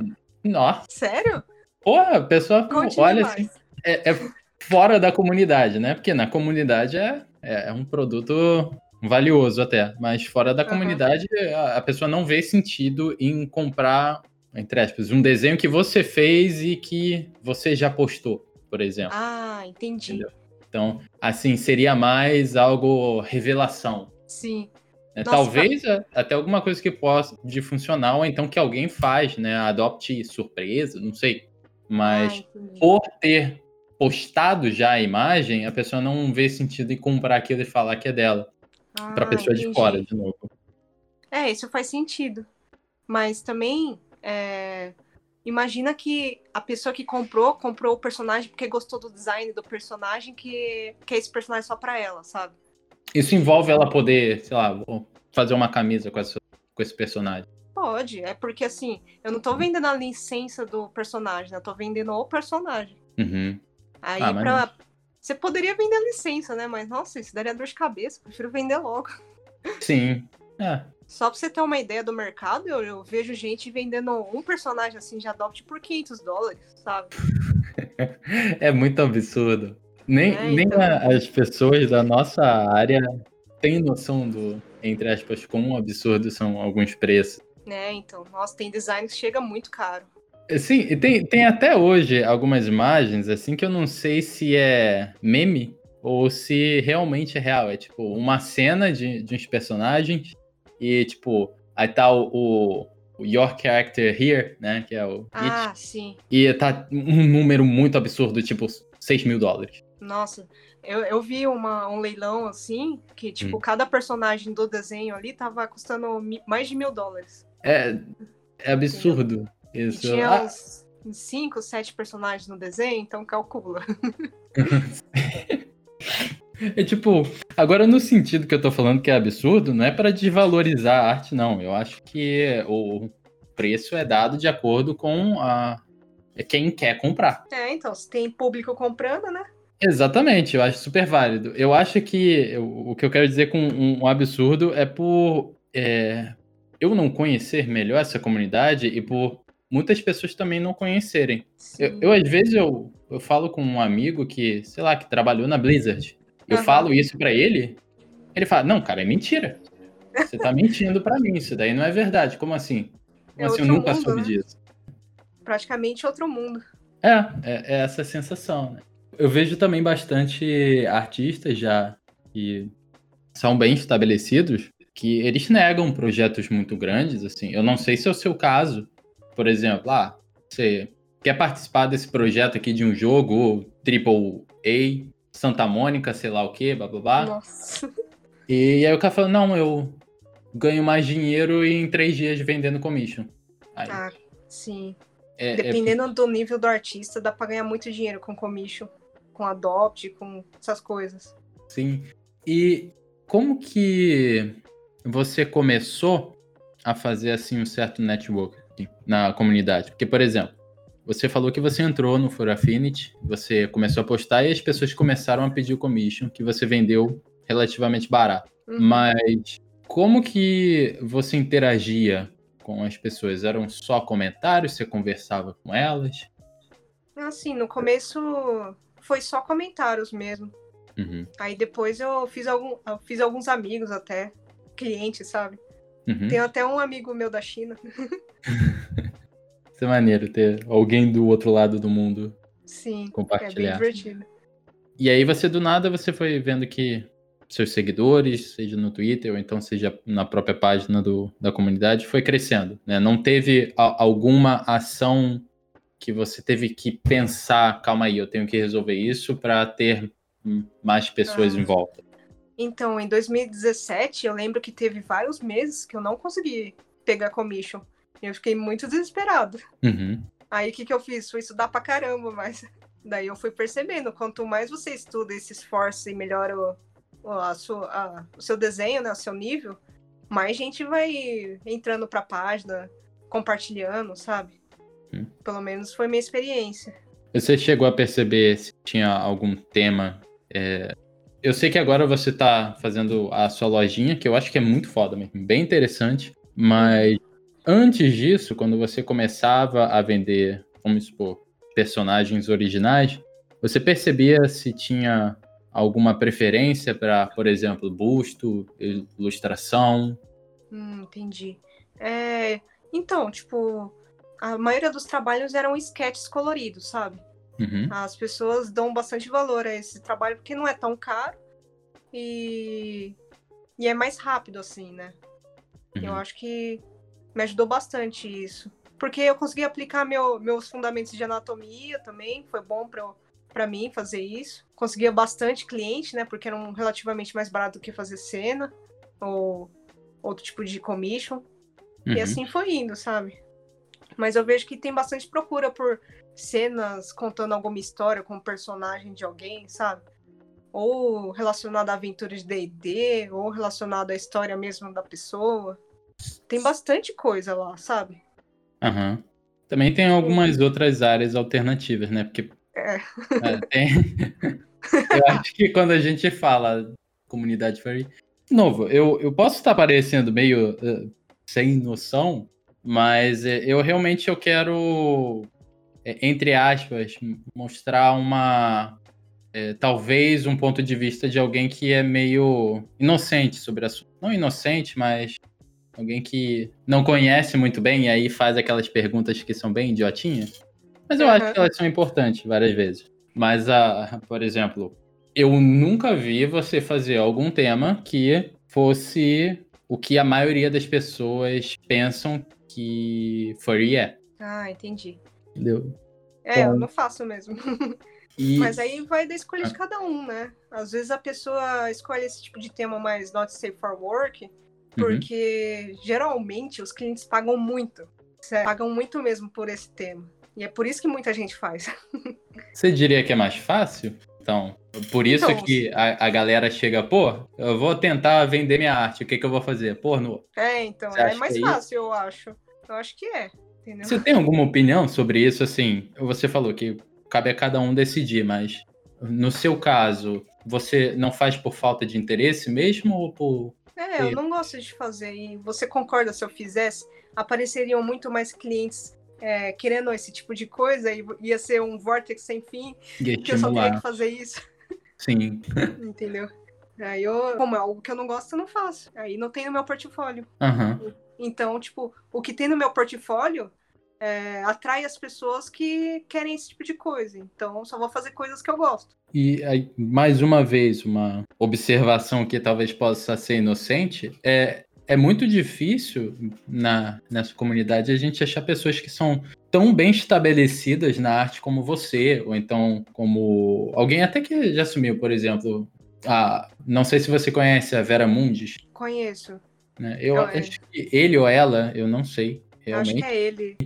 nossa. Sério? Porra, a pessoa Conte olha assim. É, é, fora da comunidade, né? Porque na comunidade é, é, é um produto valioso até, mas fora da uhum. comunidade a, a, pessoa não vê sentido em comprar, entre aspas, um desenho que você fez e que você já postou, por exemplo. Ah, entendi. Entendeu? Então, assim, seria mais algo revelação. Sim. É, Talvez tá... até alguma coisa que possa de funcionar, ou então que alguém faz, né? Adopte surpresa, não sei. Mas ah, por ter postado já a imagem, a pessoa não vê sentido em comprar aquilo e falar que é dela. Ah, para pessoa entendi. de fora, de novo. É, isso faz sentido. Mas também, é... imagina que a pessoa que comprou, comprou o personagem porque gostou do design do personagem, que, que é esse personagem só pra ela, sabe? Isso envolve ela poder, sei lá, fazer uma camisa com, essa, com esse personagem. Pode, é porque assim, eu não tô vendendo a licença do personagem, né? Eu tô vendendo o personagem. Uhum. Aí ah, pra, mas... Você poderia vender a licença, né? Mas, nossa, isso daria dor de cabeça. Prefiro vender logo. Sim. É. Só pra você ter uma ideia do mercado, eu, eu vejo gente vendendo um personagem assim de Adopt por 500 dólares, sabe? é muito absurdo. Nem, é, nem então... as pessoas da nossa área têm noção do, entre aspas, quão absurdo são alguns preços. É, então. Nossa, tem design que chega muito caro. Sim, e tem, tem até hoje algumas imagens, assim, que eu não sei se é meme ou se realmente é real. É tipo uma cena de, de uns personagens e, tipo, aí tá o, o Your Character Here, né? Que é o. Ah, It, sim. E tá um número muito absurdo, tipo 6 mil dólares. Nossa, eu, eu vi uma, um leilão assim, que, tipo, hum. cada personagem do desenho ali tava custando mais de mil dólares. É, é absurdo. Entendeu? Isso. E tinha ah. uns 5, 7 personagens no desenho, então calcula. É tipo, agora no sentido que eu tô falando que é absurdo, não é para desvalorizar a arte, não. Eu acho que o preço é dado de acordo com a quem quer comprar. É, então, se tem público comprando, né? Exatamente, eu acho super válido. Eu acho que o que eu quero dizer com um, um absurdo é por é, eu não conhecer melhor essa comunidade e por muitas pessoas também não conhecerem. Eu, eu, às vezes, eu, eu falo com um amigo que, sei lá, que trabalhou na Blizzard. Eu uhum. falo isso para ele, ele fala, não, cara, é mentira. Você tá mentindo para mim, isso daí não é verdade. Como assim? Como é assim, eu nunca mundo, soube né? disso. Praticamente outro mundo. É, é, é, essa sensação, né? Eu vejo também bastante artistas já que são bem estabelecidos, que eles negam projetos muito grandes, assim. Eu não sei se é o seu caso, por exemplo, ah, você quer participar desse projeto aqui de um jogo Triple A, Santa Mônica, sei lá o que, blá. Nossa. E aí o cara falou, não, eu ganho mais dinheiro em três dias vendendo commission. Aí, ah, sim. É, é Dependendo é... do nível do artista, dá pra ganhar muito dinheiro com commission, com adopt, com essas coisas. Sim. E como que você começou a fazer assim um certo network? na comunidade. Porque, por exemplo, você falou que você entrou no For Affinity, você começou a postar e as pessoas começaram a pedir o commission que você vendeu relativamente barato. Uhum. Mas como que você interagia com as pessoas? Eram só comentários? Você conversava com elas? Assim, no começo foi só comentários mesmo. Uhum. Aí depois eu fiz, algum, eu fiz alguns amigos até, clientes, sabe? Uhum. Tenho até um amigo meu da China. Isso é maneiro ter alguém do outro lado do mundo Sim, compartilhar. É bem divertido. E aí você do nada você foi vendo que seus seguidores, seja no Twitter ou então seja na própria página do, da comunidade, foi crescendo. Né? Não teve a, alguma ação que você teve que pensar, calma aí, eu tenho que resolver isso para ter mais pessoas ah. em volta. Então, em 2017, eu lembro que teve vários meses que eu não consegui pegar commission. Eu fiquei muito desesperado. Uhum. Aí o que, que eu fiz? Fui estudar pra caramba, mas daí eu fui percebendo, quanto mais você estuda e se esforça e melhora o, a sua, a, o seu desenho, né, o seu nível, mais gente vai entrando para a página, compartilhando, sabe? Hum. Pelo menos foi minha experiência. Você chegou a perceber se tinha algum tema? É... Eu sei que agora você está fazendo a sua lojinha, que eu acho que é muito foda mesmo, bem interessante, mas antes disso, quando você começava a vender, vamos supor, personagens originais, você percebia se tinha alguma preferência para, por exemplo, busto, ilustração? Hum, entendi. É, então, tipo, a maioria dos trabalhos eram sketches coloridos, sabe? Uhum. As pessoas dão bastante valor a esse trabalho porque não é tão caro e, e é mais rápido, assim, né? Uhum. Eu acho que me ajudou bastante isso. Porque eu consegui aplicar meu, meus fundamentos de anatomia também, foi bom para eu para mim fazer isso. Conseguia bastante cliente, né? Porque era um relativamente mais barato do que fazer cena ou outro tipo de commission. Uhum. E assim foi indo, sabe? Mas eu vejo que tem bastante procura por cenas contando alguma história com o personagem de alguém, sabe? Ou relacionado a aventuras de D&D, ou relacionado à história mesmo da pessoa. Tem bastante coisa lá, sabe? Aham. Uhum. Também tem algumas outras áreas alternativas, né? Porque é. é tem... eu acho que quando a gente fala comunidade furry, de novo, eu, eu posso estar parecendo meio uh, sem noção, mas uh, eu realmente eu quero, entre aspas, mostrar uma é, talvez um ponto de vista de alguém que é meio inocente sobre assunto. Não inocente, mas alguém que não conhece muito bem e aí faz aquelas perguntas que são bem idiotinhas. Mas eu uhum. acho que elas são importantes várias vezes. Mas, a, por exemplo, eu nunca vi você fazer algum tema que fosse o que a maioria das pessoas pensam que furry é. Ah, entendi. Entendeu? É, então... eu não faço mesmo. E... Mas aí vai da escolha de ah. cada um, né? Às vezes a pessoa escolhe esse tipo de tema mais not safe for work, uhum. porque uhum. geralmente os clientes pagam muito. Pagam muito mesmo por esse tema. E é por isso que muita gente faz. Você diria que é mais fácil? Então, por isso então, que a, a galera chega, pô, eu vou tentar vender minha arte, o que, que eu vou fazer? Porno? É, então, Você é mais é fácil, eu acho. Eu acho que é. Entendeu? Você tem alguma opinião sobre isso? Assim, você falou que cabe a cada um decidir, mas no seu caso, você não faz por falta de interesse mesmo ou por. É, eu não gosto de fazer. E você concorda se eu fizesse? Apareceriam muito mais clientes é, querendo esse tipo de coisa, ia ser um vortex sem fim, que eu só teria que fazer isso. Sim. Entendeu? Aí eu, como é algo que eu não gosto, eu não faço. Aí não tem no meu portfólio. Uhum. Então, tipo, o que tem no meu portfólio é, atrai as pessoas que querem esse tipo de coisa. Então, só vou fazer coisas que eu gosto. E aí, mais uma vez, uma observação que talvez possa ser inocente é é muito difícil na, nessa comunidade a gente achar pessoas que são tão bem estabelecidas na arte como você, ou então como alguém até que já assumiu, por exemplo, a, não sei se você conhece a Vera Mundis. Conheço. Né? Eu acho é. que ele ou ela, eu não sei. Realmente. Acho que é ele.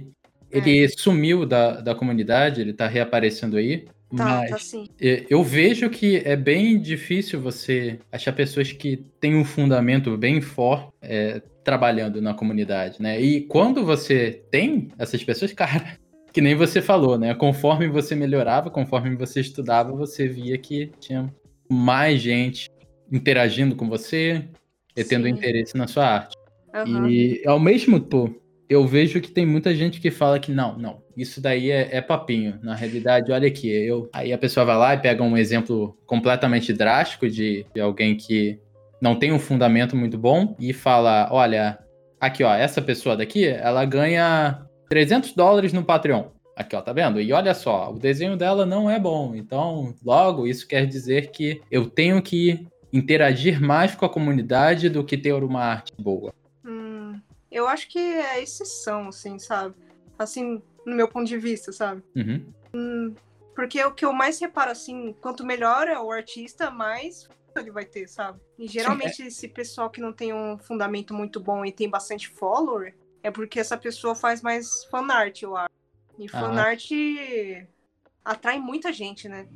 Ele é. sumiu da, da comunidade, ele tá reaparecendo aí. Tá, Mas tá sim. eu vejo que é bem difícil você achar pessoas que têm um fundamento bem forte é, trabalhando na comunidade, né? E quando você tem essas pessoas, cara, que nem você falou, né? Conforme você melhorava, conforme você estudava, você via que tinha mais gente interagindo com você e tendo interesse na sua arte. Uhum. E ao mesmo tempo, eu vejo que tem muita gente que fala que não, não, isso daí é, é, papinho. Na realidade, olha aqui, eu. Aí a pessoa vai lá e pega um exemplo completamente drástico de, de alguém que não tem um fundamento muito bom e fala: olha, aqui ó, essa pessoa daqui, ela ganha 300 dólares no Patreon. Aqui, ó, tá vendo? E olha só, o desenho dela não é bom. Então, logo, isso quer dizer que eu tenho que interagir mais com a comunidade do que ter uma arte boa. Hum, eu acho que é exceção, assim, sabe? Assim, no meu ponto de vista, sabe? Uhum. Hum, porque o que eu mais reparo, assim, quanto melhor é o artista, mais ele vai ter, sabe? E geralmente Sim, é... esse pessoal que não tem um fundamento muito bom e tem bastante follower, é porque essa pessoa faz mais fanart, eu acho. E ah. fanart atrai muita gente, né?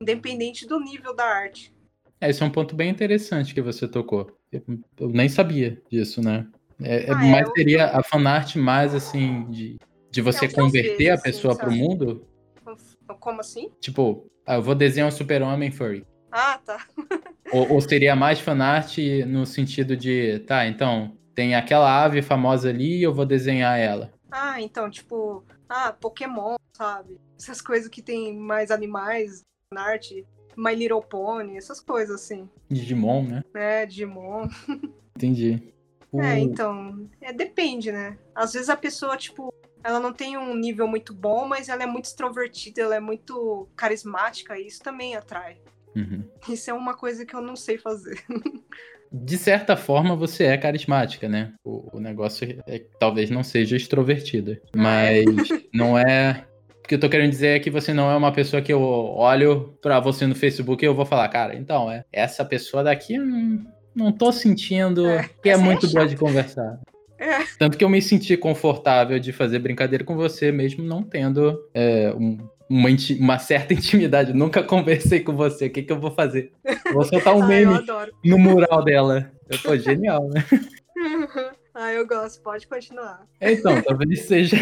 Independente do nível da arte. É, esse é um ponto bem interessante que você tocou. Eu, eu nem sabia disso, né? É, é ah, mais é, seria a fanart mais assim de, de você converter vezes, a pessoa assim, pro mundo? Como assim? Tipo, ah, eu vou desenhar um super-homem furry. Ah, tá. ou, ou, seria mais fanart no sentido de, tá, então, tem aquela ave famosa ali e eu vou desenhar ela. Ah, então, tipo, ah, Pokémon, sabe? Essas coisas que tem mais animais na arte. My Little Pony, essas coisas assim. Digimon, né? É, Digimon. Entendi. É, então, é, depende, né? Às vezes a pessoa, tipo, ela não tem um nível muito bom, mas ela é muito extrovertida, ela é muito carismática, e isso também atrai. Uhum. Isso é uma coisa que eu não sei fazer. De certa forma, você é carismática, né? O, o negócio é, é, talvez não seja extrovertida. Mas não é. O que eu tô querendo dizer é que você não é uma pessoa que eu olho pra você no Facebook e eu vou falar, cara, então, é, essa pessoa daqui não, não tô sentindo é, que é muito é boa de conversar. É. Tanto que eu me senti confortável de fazer brincadeira com você, mesmo não tendo é, um, uma, uma, certa intimidade. Nunca conversei com você. O que, que eu vou fazer? Vou soltar um Ai, meme no mural dela. Eu tô genial, né? Ah, eu gosto, pode continuar. É, então, talvez seja,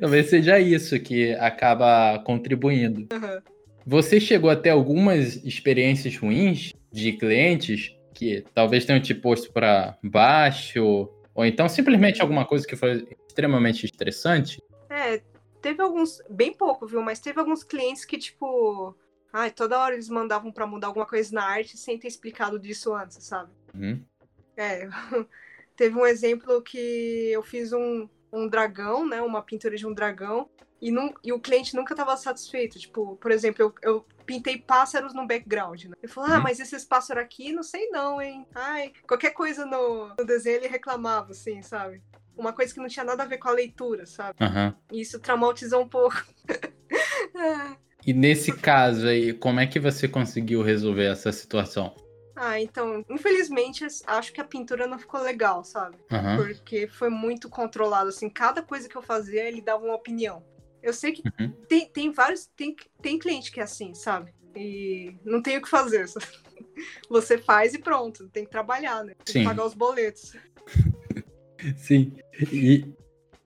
talvez seja isso que acaba contribuindo. Uhum. Você chegou até algumas experiências ruins de clientes que talvez tenham te posto para baixo, ou então simplesmente alguma coisa que foi extremamente estressante? É, teve alguns, bem pouco, viu? Mas teve alguns clientes que, tipo, ai, toda hora eles mandavam para mudar alguma coisa na arte sem ter explicado disso antes, sabe? Uhum. É, teve um exemplo que eu fiz um, um dragão, né? Uma pintura de um dragão. E, não, e o cliente nunca estava satisfeito. Tipo, por exemplo, eu, eu pintei pássaros no background, né? Ele falou, ah, uhum. mas esses pássaros aqui, não sei não, hein? Ai, qualquer coisa no, no desenho ele reclamava, assim, sabe? Uma coisa que não tinha nada a ver com a leitura, sabe? Uhum. E isso traumatizou um pouco. e nesse caso aí, como é que você conseguiu resolver essa situação? Ah, então, infelizmente, acho que a pintura não ficou legal, sabe? Uhum. Porque foi muito controlado, assim, cada coisa que eu fazia, ele dava uma opinião. Eu sei que uhum. tem, tem vários, tem, tem cliente que é assim, sabe? E não tem o que fazer. Você faz e pronto, tem que trabalhar, né? Tem Sim. que pagar os boletos. Sim. E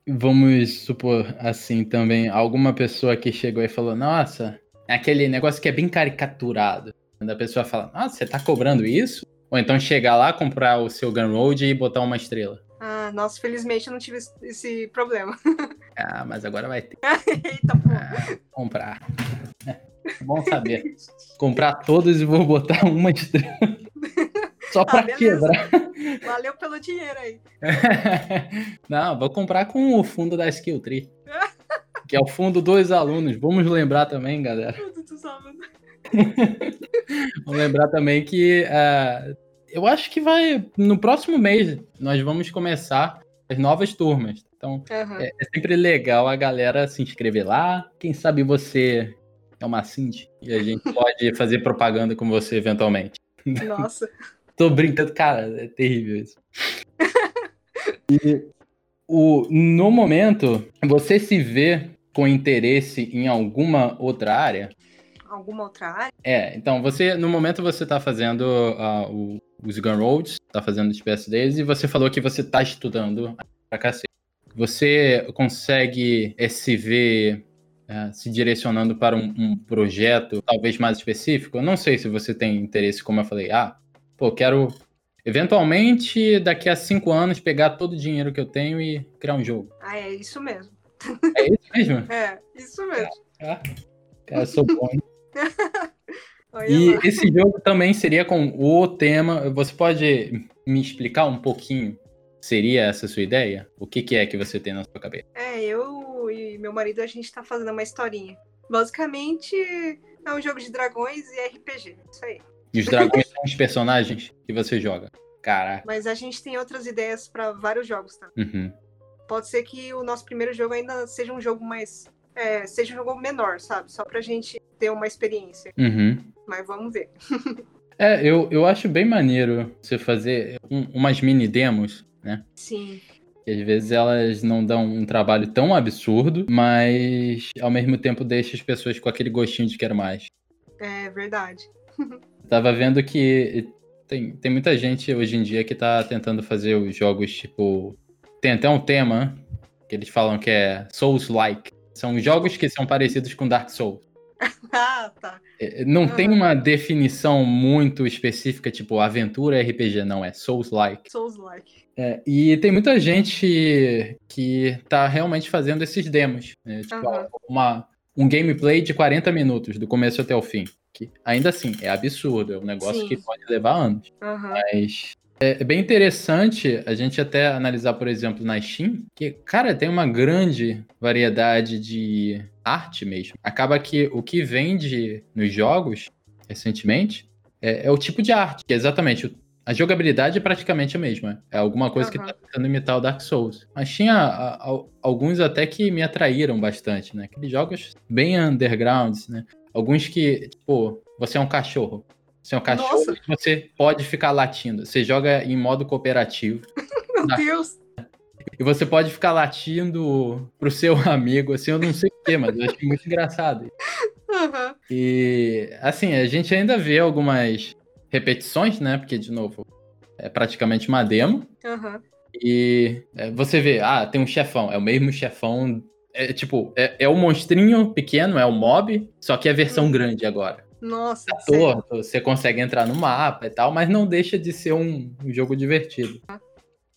vamos supor assim também, alguma pessoa que chegou e falou, nossa, é aquele negócio que é bem caricaturado. Quando a pessoa fala, nossa, você tá cobrando isso? Ou então chegar lá, comprar o seu Gunroad e botar uma estrela. Ah, nossa, felizmente eu não tive esse problema. Ah, mas agora vai ter. Eita. Ah, comprar. É, bom saber. comprar todos e vou botar uma estrela. Só pra ah, quebrar. Valeu pelo dinheiro aí. Não, vou comprar com o fundo da Skill Tree. que é o fundo dos alunos. Vamos lembrar também, galera. Vamos lembrar também que uh, eu acho que vai. No próximo mês, nós vamos começar as novas turmas. Então, uhum. é, é, sempre legal a galera se inscrever lá. Quem sabe você é uma Cindy e a gente pode fazer propaganda com você eventualmente. Nossa. Tô brincando, cara, é terrível isso. e o, no momento, você se vê com interesse em alguma outra área? Alguma outra área? É, então você, no momento você tá fazendo uh, o, os Gun Roads, tá fazendo os PSDs, e você falou que você tá estudando pra cacete. Você consegue é, se ver é, se direcionando para um, um, projeto talvez mais específico? Eu não sei se você tem interesse, como eu falei, ah, pô, quero eventualmente daqui a cinco anos pegar todo o dinheiro que eu tenho e criar um jogo. Ah, é isso mesmo. É isso mesmo? É, isso mesmo. Ah, cara, eu sou bom. e esse jogo também seria com o tema. Você pode me explicar um pouquinho? Seria essa a sua ideia? O que, que é que você tem na sua cabeça? É, eu e meu marido, a gente tá fazendo uma historinha. Basicamente, é um jogo de dragões e RPG. Isso aí. E os dragões são os personagens que você joga. Caraca. Mas a gente tem outras ideias para vários jogos, tá? Uhum. Pode ser que o nosso primeiro jogo ainda seja um jogo mais. É, seja um jogo menor, sabe? Só pra gente ter uma experiência. Uhum. Mas vamos ver. é, eu, eu acho bem maneiro você fazer um, umas mini demos, né? Sim. Que às vezes elas não dão um trabalho tão absurdo, mas ao mesmo tempo deixa as pessoas com aquele gostinho de quero mais. É verdade. Tava vendo que tem, tem muita gente hoje em dia que tá tentando fazer os jogos tipo. Tem até um tema que eles falam que é Souls-like. São jogos que são parecidos com Dark Souls. ah, tá. É, não tem uma definição muito específica, tipo aventura RPG, não, é Souls-like. Souls-like. É, e tem muita gente que tá realmente fazendo esses demos. Né? Tipo, Aham. uma, um gameplay de 40 minutos, do começo até o fim. Que ainda assim, é absurdo, é um negócio Sim. que pode levar anos. Aham. Mas é é bem interessante a gente até analisar, por exemplo, na Steam, que, cara, tem uma grande variedade de arte mesmo. Acaba que o que vende nos jogos, recentemente, é, é o tipo de arte, que é exatamente a jogabilidade é praticamente a mesma. É alguma coisa que Aham. tá tentando imitar o Dark Souls. Mas tinha a- a- alguns até que me atraíram bastante, né? Aqueles jogos bem undergrounds, né? Alguns que, tipo, você é um cachorro. Você é um cachorro Nossa. e você pode ficar latindo. Você joga em modo cooperativo. Meu Na- Deus. E você pode ficar latindo pro seu amigo, assim, eu não sei o que, mas eu achei muito engraçado. Aham. E, assim, a gente ainda vê algumas repetições, né? Porque, de novo, é praticamente uma demo. Aham. E é, você vê, ah, tem um chefão, é o mesmo chefão. É tipo, é, é o monstrinho pequeno, é o mob, só que é a versão Uhum. grande agora. Nossa. Torto, você consegue entrar no mapa e tal, mas não deixa de ser um, um jogo divertido.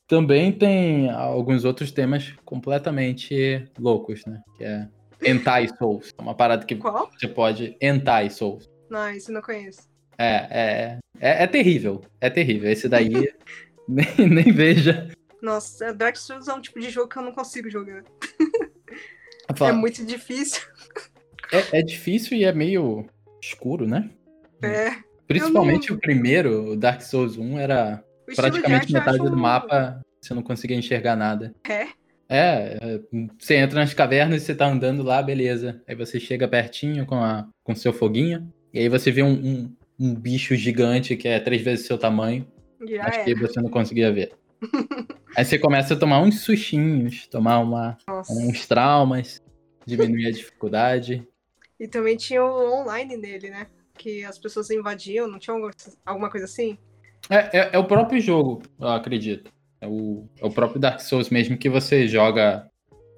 Também tem alguns outros temas completamente loucos, né? Que é Anti-Souls. É uma parada que Qual? você pode Anti-Souls. Não, isso eu não conheço. É, é, é, é terrível. É terrível. Esse daí nem, nem veja. Nossa, Dark Souls é um tipo de jogo que eu não consigo jogar. É muito difícil. É, é difícil e é meio escuro, né? É. Principalmente não- o primeiro, o Dark Souls 1, era O praticamente metade acho- do mapa, você não conseguia enxergar nada. É? É, é, você entra nas cavernas e você tá andando lá, beleza. Aí você chega pertinho com a com seu foguinho, e aí você vê um, um, um bicho gigante que é três vezes o seu tamanho, Já mas é. que você não conseguia ver. aí você começa a tomar uns sustinhos, tomar uma, Nossa. uns traumas, diminuir a dificuldade. E também tinha o online nele, né? Que as pessoas invadiam, não tinha alguma- coisa assim? É, é, é o próprio jogo, eu acredito. É o, é o próprio Dark Souls mesmo que você joga.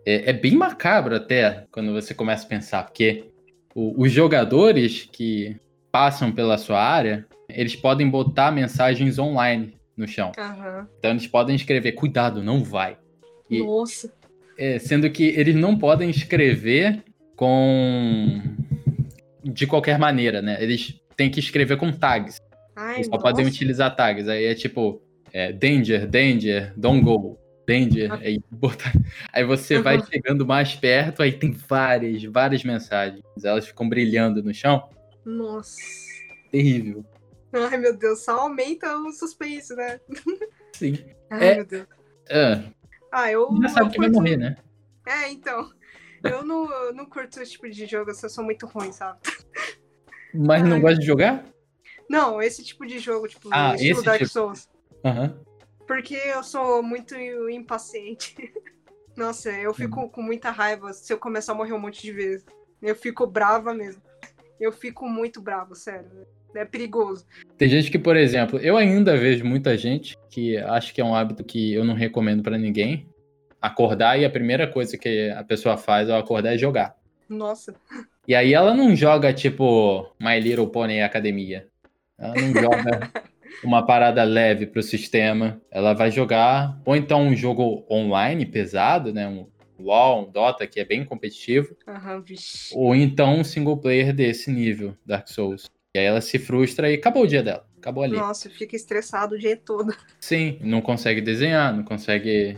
É, é bem macabro até quando você começa a pensar, porque o- os jogadores que passam pela sua área, eles podem botar mensagens online no chão. Aham. Então eles podem escrever, cuidado, não vai. E- Nossa. É, sendo que eles não podem escrever com. de qualquer maneira, né? Eles têm que escrever com tags. Ai, Eles só nossa. podem utilizar tags. Aí é tipo, é, danger, danger, don't go, danger. Ah. Aí, bota- aí você vai Uhum. chegando mais perto, aí tem várias, várias mensagens. Elas ficam brilhando no chão. Nossa. Terrível. Ai, meu Deus, só aumenta o suspense, né? Sim. Ai, É. meu Deus. Ah, Ah, eu. já sabe que vai morrer, né? É, então. Eu não, eu não curto esse tipo de jogo, eu sou muito ruim, sabe? Mas não gosta de jogar? Não, esse tipo de jogo, tipo, Ah, estilo Dark tipo. Souls. Aham. Porque eu sou muito impaciente. Nossa, eu fico Uhum. com muita raiva se eu começar a morrer um monte de vezes. Eu fico brava mesmo. Eu fico muito bravo, sério. É perigoso. Tem gente que, por exemplo, eu ainda vejo muita gente que acho que é um hábito que eu não recomendo pra ninguém. Acordar e a primeira coisa que a pessoa faz ao acordar é jogar. Nossa. E aí ela não joga tipo My Little Pony Academia. Ela não joga uma parada leve pro sistema. Ela vai jogar ou então um jogo online pesado, né? Um LoL, um Dota que é bem competitivo, Aham, vixe. ou então um single player desse nível, Dark Souls. E aí ela se frustra e acabou o dia dela. Acabou ali. Nossa, fica estressado o dia todo. Sim, não consegue desenhar, não consegue.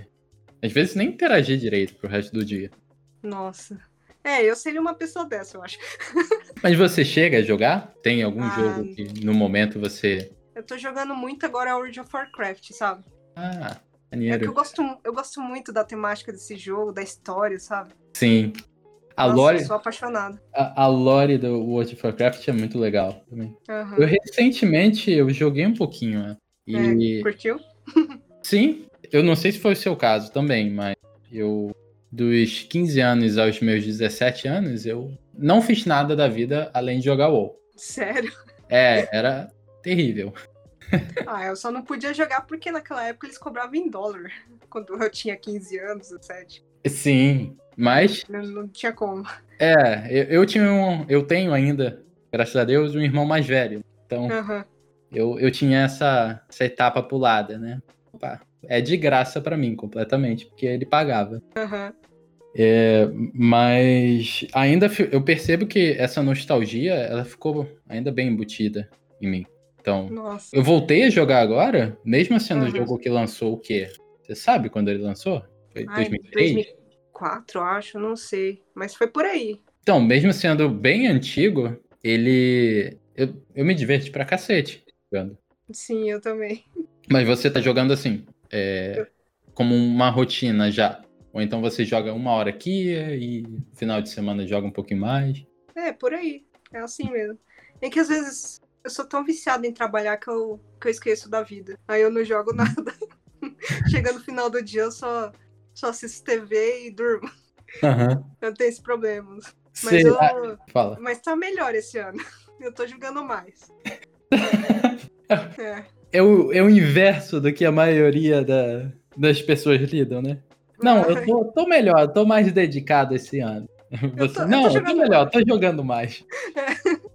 Às vezes nem interagir direito pro resto do dia. Nossa. É, eu seria uma pessoa dessa, eu acho. Mas você chega a jogar? Tem algum Ah. jogo que no momento você. Eu tô jogando muito agora World of Warcraft, sabe? Ah, É que eu maneiro. gosto, eu gosto muito da temática desse jogo, da história, sabe? Sim. A Nossa, lore, eu sou apaixonada. a, a lore do World of Warcraft é muito legal também. Aham. Eu recentemente eu joguei um pouquinho, né? E É, curtiu? sim, eu não sei se foi o seu caso também, mas eu dos 15 anos aos meus 17 anos, eu não fiz nada da vida além de jogar WoW. Sério? É, era terrível. Ah, eu só não podia jogar porque naquela época eles cobravam em dólar. Quando eu tinha 15 anos, 17. Sim, mas Não, não tinha como. é, eu, eu tinha um, eu tenho ainda, graças a Deus, um irmão mais velho. Então, Aham. eu, eu tinha essa, essa etapa pulada, né? Opa, é de graça pra mim, completamente, porque ele pagava. Aham. É, mas ainda eu percebo que essa nostalgia, ela ficou ainda bem embutida em mim. Então, Nossa. eu voltei a jogar agora, mesmo sendo um Uhum. jogo que lançou o quê? Você sabe quando ele lançou? Foi Ai, 2003? 2004, acho, não sei. Mas foi por aí. Então, mesmo sendo bem antigo, ele. Eu, eu me diverti pra cacete jogando. Sim, eu também. Mas você tá jogando assim, é, como uma rotina já. Ou então você joga uma hora aqui e final de semana joga um pouquinho mais. É, por aí. É assim mesmo. É que às vezes eu sou tão viciada em trabalhar que eu, que eu esqueço da vida. Aí eu não jogo nada. Chega no final do dia, eu só, só assisto TV e durmo. Aham. Eu tenho esse problema. Mas, eu, Fala. mas tá melhor esse ano. Eu tô jogando mais. É. É o, é o inverso do que a maioria da- das pessoas lidam, né? Não, eu tô, tô melhor, tô mais dedicado esse ano. Você, tô- eu tô não, eu tô jogando melhor, tô jogando mais.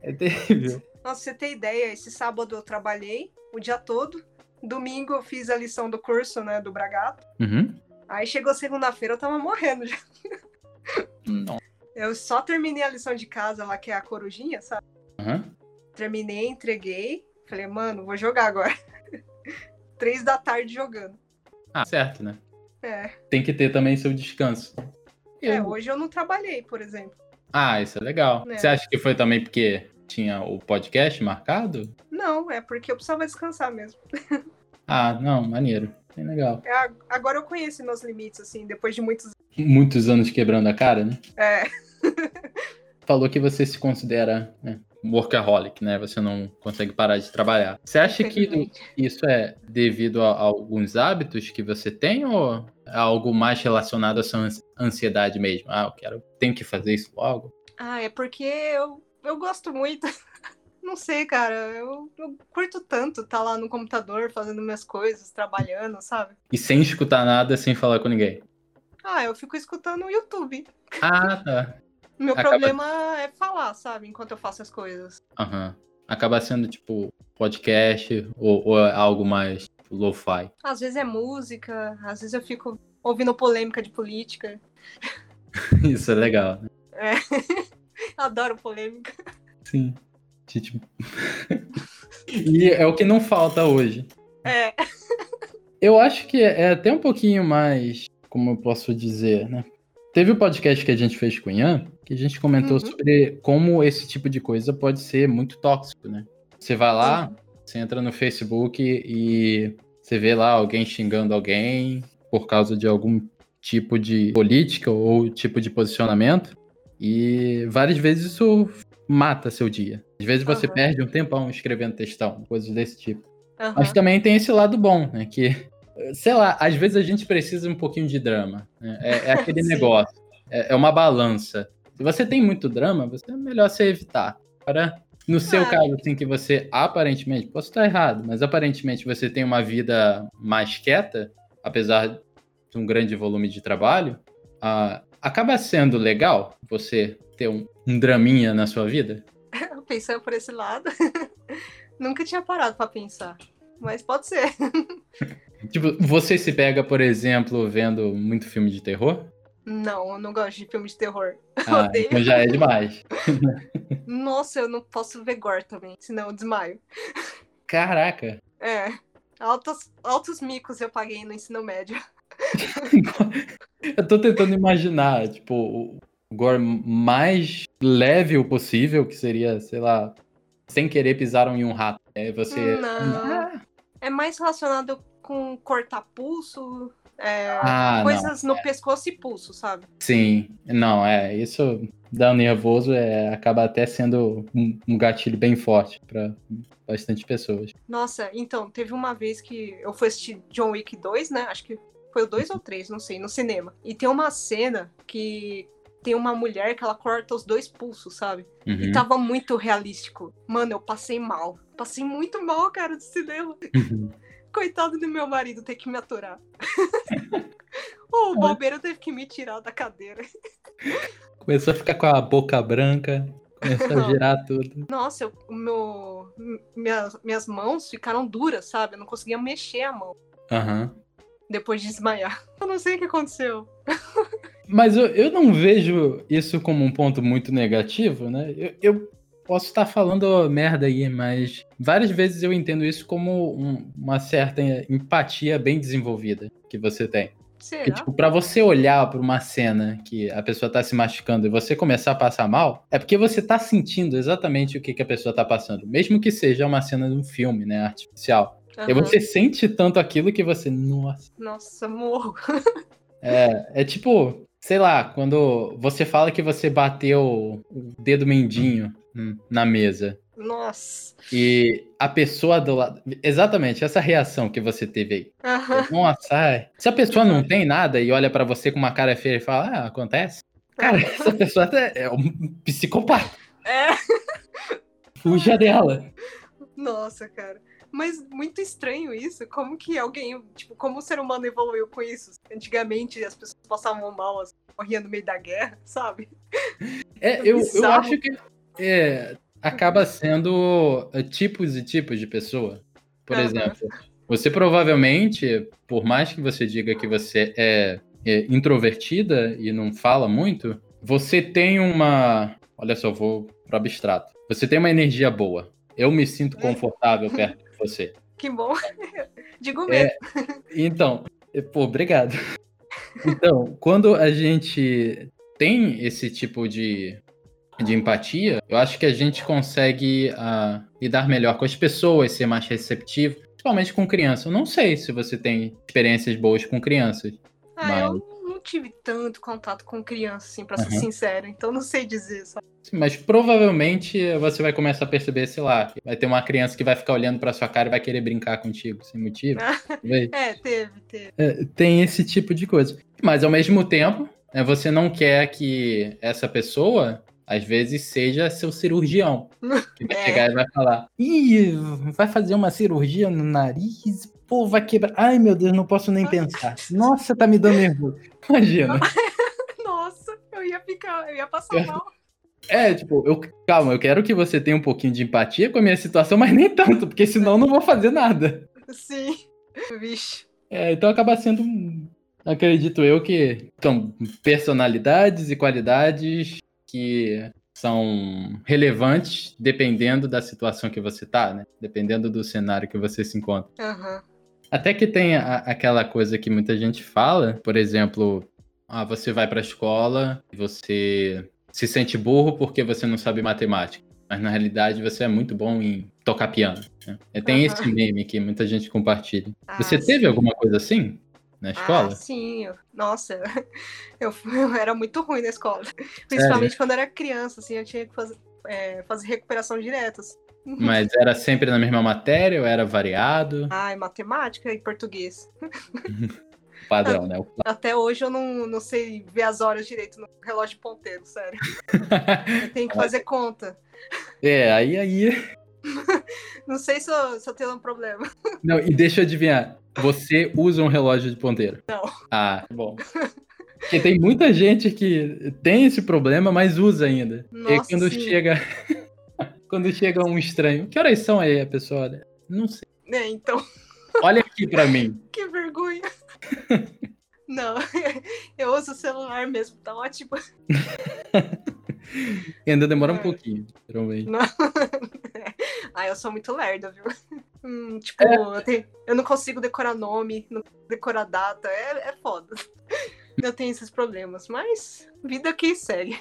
É terrível. Nossa, você ter ideia, esse sábado eu trabalhei o dia todo. Domingo eu fiz a lição do curso, né, do Bragato. Uhum. Aí chegou segunda-feira, eu tava morrendo já. Não. Eu só terminei a lição de casa lá, que é a corujinha, sabe? Aham. Terminei, entreguei. Falei, mano, vou jogar agora. Três da tarde jogando. Ah, certo, né? É. Tem que ter também seu descanso. É, Eu- hoje eu não trabalhei, por exemplo. Ah, isso é legal. É. Você acha que foi também porque tinha o podcast marcado? Não, é porque eu precisava descansar mesmo. Ah, não, maneiro. Bem legal. É, agora eu conheço meus limites, assim, depois de muitos. Muitos anos quebrando a cara, né? É, Falou que você se considera né, workaholic, né? Você não consegue parar de trabalhar. Você acha que isso é devido a, a alguns hábitos que você tem ou é algo mais relacionado à sua ans- ansiedade mesmo? Ah, eu quero, tenho que fazer isso logo. Ah, é porque eu, eu gosto muito. Não sei, cara. Eu, eu curto tanto estar lá no computador fazendo minhas coisas, trabalhando, sabe? E sem escutar nada, sem falar com ninguém. Ah, eu fico escutando o YouTube. Ah, tá. Meu Acaba- problema é falar, sabe? Enquanto eu faço as coisas. Aham. Acaba sendo tipo podcast ou, ou é algo mais tipo, lo-fi. Às vezes é música, às vezes eu fico ouvindo polêmica de política. Isso é legal. né? Adoro polêmica. Sim. Tipo... e é o que não falta hoje. É. Eu acho que é até um pouquinho mais, como eu posso dizer, né? Teve o podcast que a gente fez com o Ian, que a gente comentou Uhum. sobre como esse tipo de coisa pode ser muito tóxico, né? Você vai lá, Uhum. você entra no Facebook e você vê lá alguém xingando alguém por causa de algum tipo de política ou tipo de posicionamento. E várias vezes isso mata seu dia. Às vezes você Aham. perde um tempão escrevendo textão, coisas desse tipo. Aham. Mas também tem esse lado bom, né? Que, sei lá, às vezes a gente precisa um pouquinho de drama. né? É, é aquele negócio. É, é uma balança. Se você tem muito drama, você é melhor você evitar. Para, no seu Ah. caso, assim, que você aparentemente, posso estar errado, mas aparentemente você tem uma vida mais quieta, apesar de um grande volume de trabalho, ah, acaba sendo legal você ter um, um draminha na sua vida? Pensando por esse lado. Nunca tinha parado pra pensar. Mas pode ser. Tipo, você se pega, por exemplo, vendo muito filme de terror? Não, eu não gosto de filme de terror. Ah, odeio. então já é demais. Nossa, eu não posso ver gore também, senão eu desmaio. Caraca. É. Altos, altos micos eu paguei no ensino médio. eu tô tentando imaginar, tipo, o gore mais leve o possível, que seria, sei lá, sem querer pisaram em um rato. É você. Não. É mais relacionado com cortar pulso, é, ah, coisas não, no é. pescoço e pulso, sabe? Sim, não, é, isso dá um nervoso, é, acaba até sendo um, um gatilho bem forte para bastante pessoas. Nossa, então, teve uma vez que eu fui assistir John Wick 2, né? Acho que foi o 2 ou 3, não sei, no cinema. E tem uma cena que tem uma mulher que ela corta os dois pulsos, sabe? Uhum. E tava muito realístico. Mano, eu passei mal. Passei muito mal, cara, do cinema. Uhum. Coitado do meu marido ter que me aturar. o bobeira teve que me tirar da cadeira. Começou a ficar com a boca branca, começou a girar tudo. Nossa, eu, meu, minhas, minhas mãos ficaram duras, sabe? Eu não conseguia mexer a mão. Aham. Uhum. Depois de desmaiar. Eu não sei o que aconteceu. Mas eu, eu não vejo isso como um ponto muito negativo, né? Eu, eu posso estar falando merda aí, mas várias vezes eu entendo isso como um, uma certa empatia bem desenvolvida que você tem. Será? Que, tipo, pra você olhar pra uma cena que a pessoa tá se machucando e você começar a passar mal, é porque você tá sentindo exatamente o que, que a pessoa tá passando. Mesmo que seja uma cena de um filme, né, artificial. Uhum. E você sente tanto aquilo que você. Nossa. Nossa, morro. é, é tipo, sei lá, quando você fala que você bateu o dedo mendinho na mesa. Nossa. E a pessoa do lado. Exatamente, essa reação que você teve aí. Uhum. Nossa, ai. se a pessoa não tem nada e olha para você com uma cara feia e fala, ah, acontece. Cara, essa pessoa é um psicopata. É. Fuja dela. Nossa, cara. Mas muito estranho isso. Como que alguém, tipo, como o ser humano evoluiu com isso? Antigamente as pessoas passavam mal, assim, morriam no meio da guerra, sabe? É, eu, eu acho que é, acaba sendo é, tipos e tipos de pessoa. Por uhum. exemplo, você provavelmente, por mais que você diga que você é, é introvertida e não fala muito, você tem uma. Olha só, vou pro abstrato. Você tem uma energia boa. Eu me sinto confortável perto você. Que bom. Digo mesmo. É, então, pô, obrigado. Então, quando a gente tem esse tipo de de empatia, eu acho que a gente consegue uh, lidar melhor com as pessoas, ser mais receptivo, principalmente com criança. Eu não sei se você tem experiências boas com crianças. Ah, mas... eu tive tanto contato com criança, assim, pra uhum. ser sincero, então não sei dizer, sabe? Mas provavelmente você vai começar a perceber, sei lá, vai ter uma criança que vai ficar olhando pra sua cara e vai querer brincar contigo, sem motivo. é, teve, teve. É, tem esse tipo de coisa. Mas ao mesmo tempo, né, você não quer que essa pessoa às vezes seja seu cirurgião. Que vai é. chegar e vai falar: Ih, vai fazer uma cirurgia no nariz, pô, vai quebrar. Ai, meu Deus, não posso nem pensar. Nossa, tá me dando nervoso. Imagina. Nossa, eu ia ficar, eu ia passar é. mal. É, tipo, eu, calma, eu quero que você tenha um pouquinho de empatia com a minha situação, mas nem tanto, porque senão eu não vou fazer nada. Sim, vixe. É, então acaba sendo, acredito eu, que são personalidades e qualidades que são relevantes dependendo da situação que você tá, né? Dependendo do cenário que você se encontra. Uhum. Até que tem a, aquela coisa que muita gente fala, por exemplo, ah, você vai para a escola e você se sente burro porque você não sabe matemática. Mas na realidade você é muito bom em tocar piano. Né? Tem uhum. esse meme que muita gente compartilha. Ah, você teve sim. alguma coisa assim? Na ah, escola? Ah, sim, nossa, eu, eu, era muito ruim na escola. Principalmente quando era criança, assim, eu tinha que fazer, é, fazer recuperação direta. Assim. Mas era sempre na mesma matéria ou era variado? Ah, matemática e português. Padrão, né? Até hoje eu não, não sei ver as horas direito no relógio ponteiro, sério. eu tenho que fazer conta. É, aí aí. não sei se eu, se eu tenho um problema. Não, e deixa eu adivinhar. Você usa um relógio de ponteiro? Não. Ah, bom. Porque tem muita gente que tem esse problema, mas usa ainda. Nossa, e quando sim. chega. quando chega um estranho. Que horas são aí, a pessoa? Olha? Não sei. É, então. Olha aqui pra mim. Que vergonha. Não, eu uso o celular mesmo, tá ótimo. E ainda demora um é. pouquinho, geralmente. Não. Ah, eu sou muito lerda, viu? Hum, tipo, é. eu, tenho, eu, não consigo decorar nome, não decorar data, é, é foda. Eu tenho esses problemas, mas vida que segue.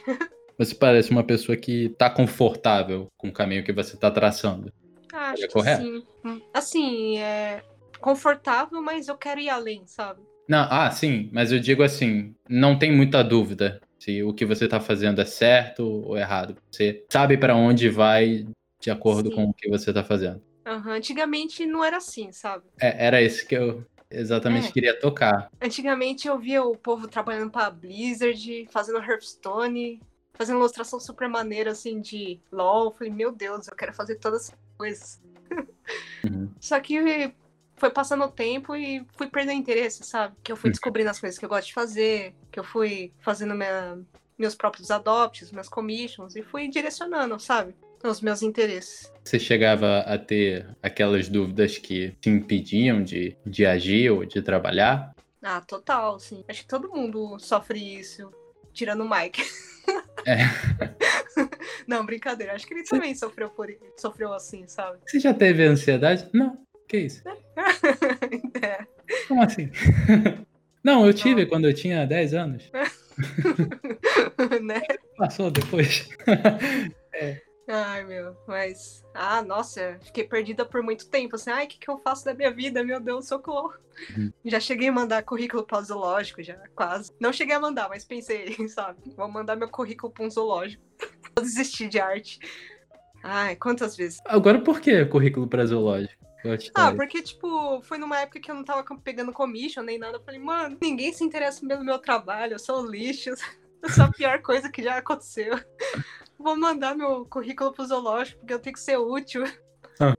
Você parece uma pessoa que tá confortável com o caminho que você tá traçando. Acho é correto? sim. Assim, é confortável, mas eu quero ir além, sabe? Não, ah, sim, mas eu digo assim, não tem muita dúvida se o que você tá fazendo é certo ou errado. Você sabe para onde vai de acordo sim. com o que você tá fazendo. Uhum. Antigamente não era assim, sabe? É, era esse que eu exatamente é. queria tocar. Antigamente eu via o povo trabalhando pra Blizzard, fazendo Hearthstone, fazendo ilustração super maneira, assim, de LOL. Eu falei, meu Deus, eu quero fazer todas essas coisas. Uhum. Só que foi passando o tempo e fui perdendo interesse, sabe? Que eu fui uhum. descobrindo as coisas que eu gosto de fazer, que eu fui fazendo minha, meus próprios adopts, meus commissions, e fui direcionando, sabe? Os meus interesses. Você chegava a ter aquelas dúvidas que te impediam de, de agir ou de trabalhar? Ah, total, sim. Acho que todo mundo sofre isso, tirando o Mike. É. Não, brincadeira. Acho que ele também sofreu, por... sofreu assim, sabe? Você já teve ansiedade? Não. Que isso? é. Como assim? Não, eu tive Não. quando eu tinha 10 anos. né? Passou depois. é. Ai, meu, mas. Ah, nossa, fiquei perdida por muito tempo. Assim, ai, o que, que eu faço da minha vida? Meu Deus, socorro. Uhum. Já cheguei a mandar currículo para o zoológico, já, quase. Não cheguei a mandar, mas pensei, sabe? Vou mandar meu currículo para um zoológico. Vou desistir de arte. Ai, quantas vezes? Agora por que currículo para zoológico? Ah, porque, tipo, foi numa época que eu não tava pegando commission nem nada. Eu falei, mano, ninguém se interessa pelo meu trabalho, eu sou lixo. Eu sou a pior coisa que já aconteceu vou mandar meu currículo pro zoológico, porque eu tenho que ser útil. Ah.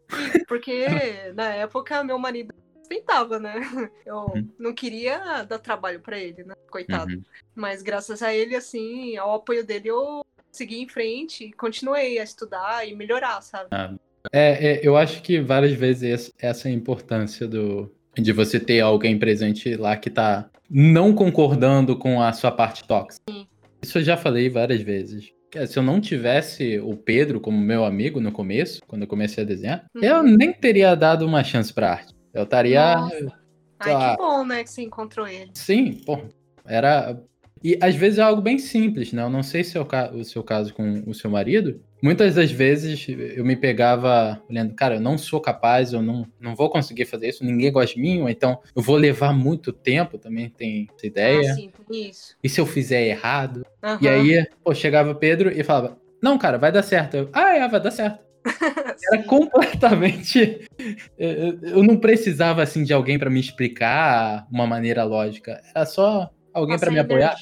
Porque na época meu marido tentava, né? Eu uhum. não queria dar trabalho para ele, né? Coitado. Uhum. Mas graças a ele, assim, ao apoio dele, eu segui em frente, continuei a estudar e melhorar, sabe? Ah. É, é, eu acho que várias vezes essa é a importância do, de você ter alguém presente lá que tá não concordando com a sua parte tóxica. Sim. Isso eu já falei várias vezes se eu não tivesse o Pedro como meu amigo no começo, quando eu comecei a desenhar, uhum. eu nem teria dado uma chance pra arte. Eu estaria. Ai, lá, que bom, né, que você encontrou ele. Sim, pô. Era. E às vezes é algo bem simples, né? Eu não sei se é o, ca... o seu caso com o seu marido, muitas das vezes eu me pegava olhando, cara, eu não sou capaz, eu não, não vou conseguir fazer isso, ninguém gosta de mim, ou então eu vou levar muito tempo, também tem essa ideia. Ah, sim, isso. E se eu fizer errado? Uhum. E aí, pô, chegava Pedro e falava, não, cara, vai dar certo. Eu, ah, é, vai dar certo. Era completamente. Eu não precisava assim de alguém para me explicar uma maneira lógica. Era só alguém para me apoiar.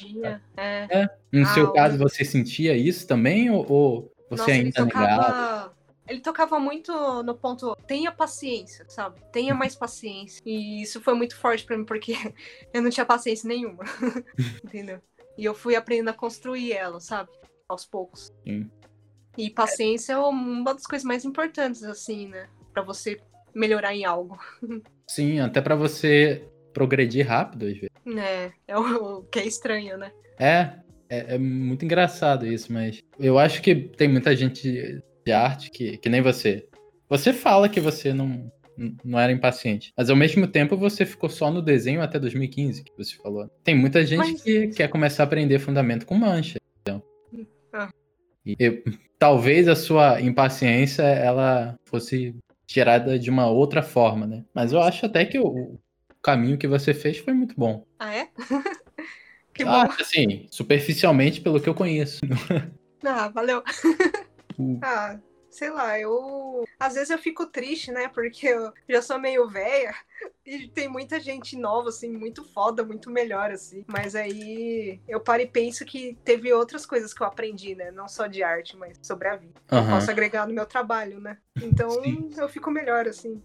É. é. No ah, seu caso, você sentia isso também ou, ou você Nossa, ainda ele tocava... Ele tocava muito no ponto, tenha paciência, sabe? Tenha mais paciência. E isso foi muito forte para mim, porque eu não tinha paciência nenhuma. Entendeu? E eu fui aprendendo a construir ela, sabe? Aos poucos. Sim. E paciência é uma das coisas mais importantes, assim, né? Pra você melhorar em algo. Sim, até para você progredir rápido, às vezes. É, é o que é estranho, né? É, é, é, muito engraçado isso, mas eu acho que tem muita gente de arte que, que nem você. Você fala que você não, não era impaciente, mas ao mesmo tempo você ficou só no desenho até 2015, que você falou. Tem muita gente mas... que quer começar a aprender fundamento com mancha. Então. Ah. E, eu, talvez a sua impaciência ela fosse gerada de uma outra forma, né? Mas eu acho até que o, o caminho que você fez foi muito bom. Ah, é? Que ah, bom. assim, superficialmente pelo que eu conheço. Ah, valeu. ah, sei lá, eu. Às vezes eu fico triste, né? Porque eu já sou meio velha e tem muita gente nova, assim, muito foda, muito melhor, assim. Mas aí eu paro e penso que teve outras coisas que eu aprendi, né? Não só de arte, mas sobre a vida. Uhum. Eu posso agregar no meu trabalho, né? Então Sim. eu fico melhor, assim.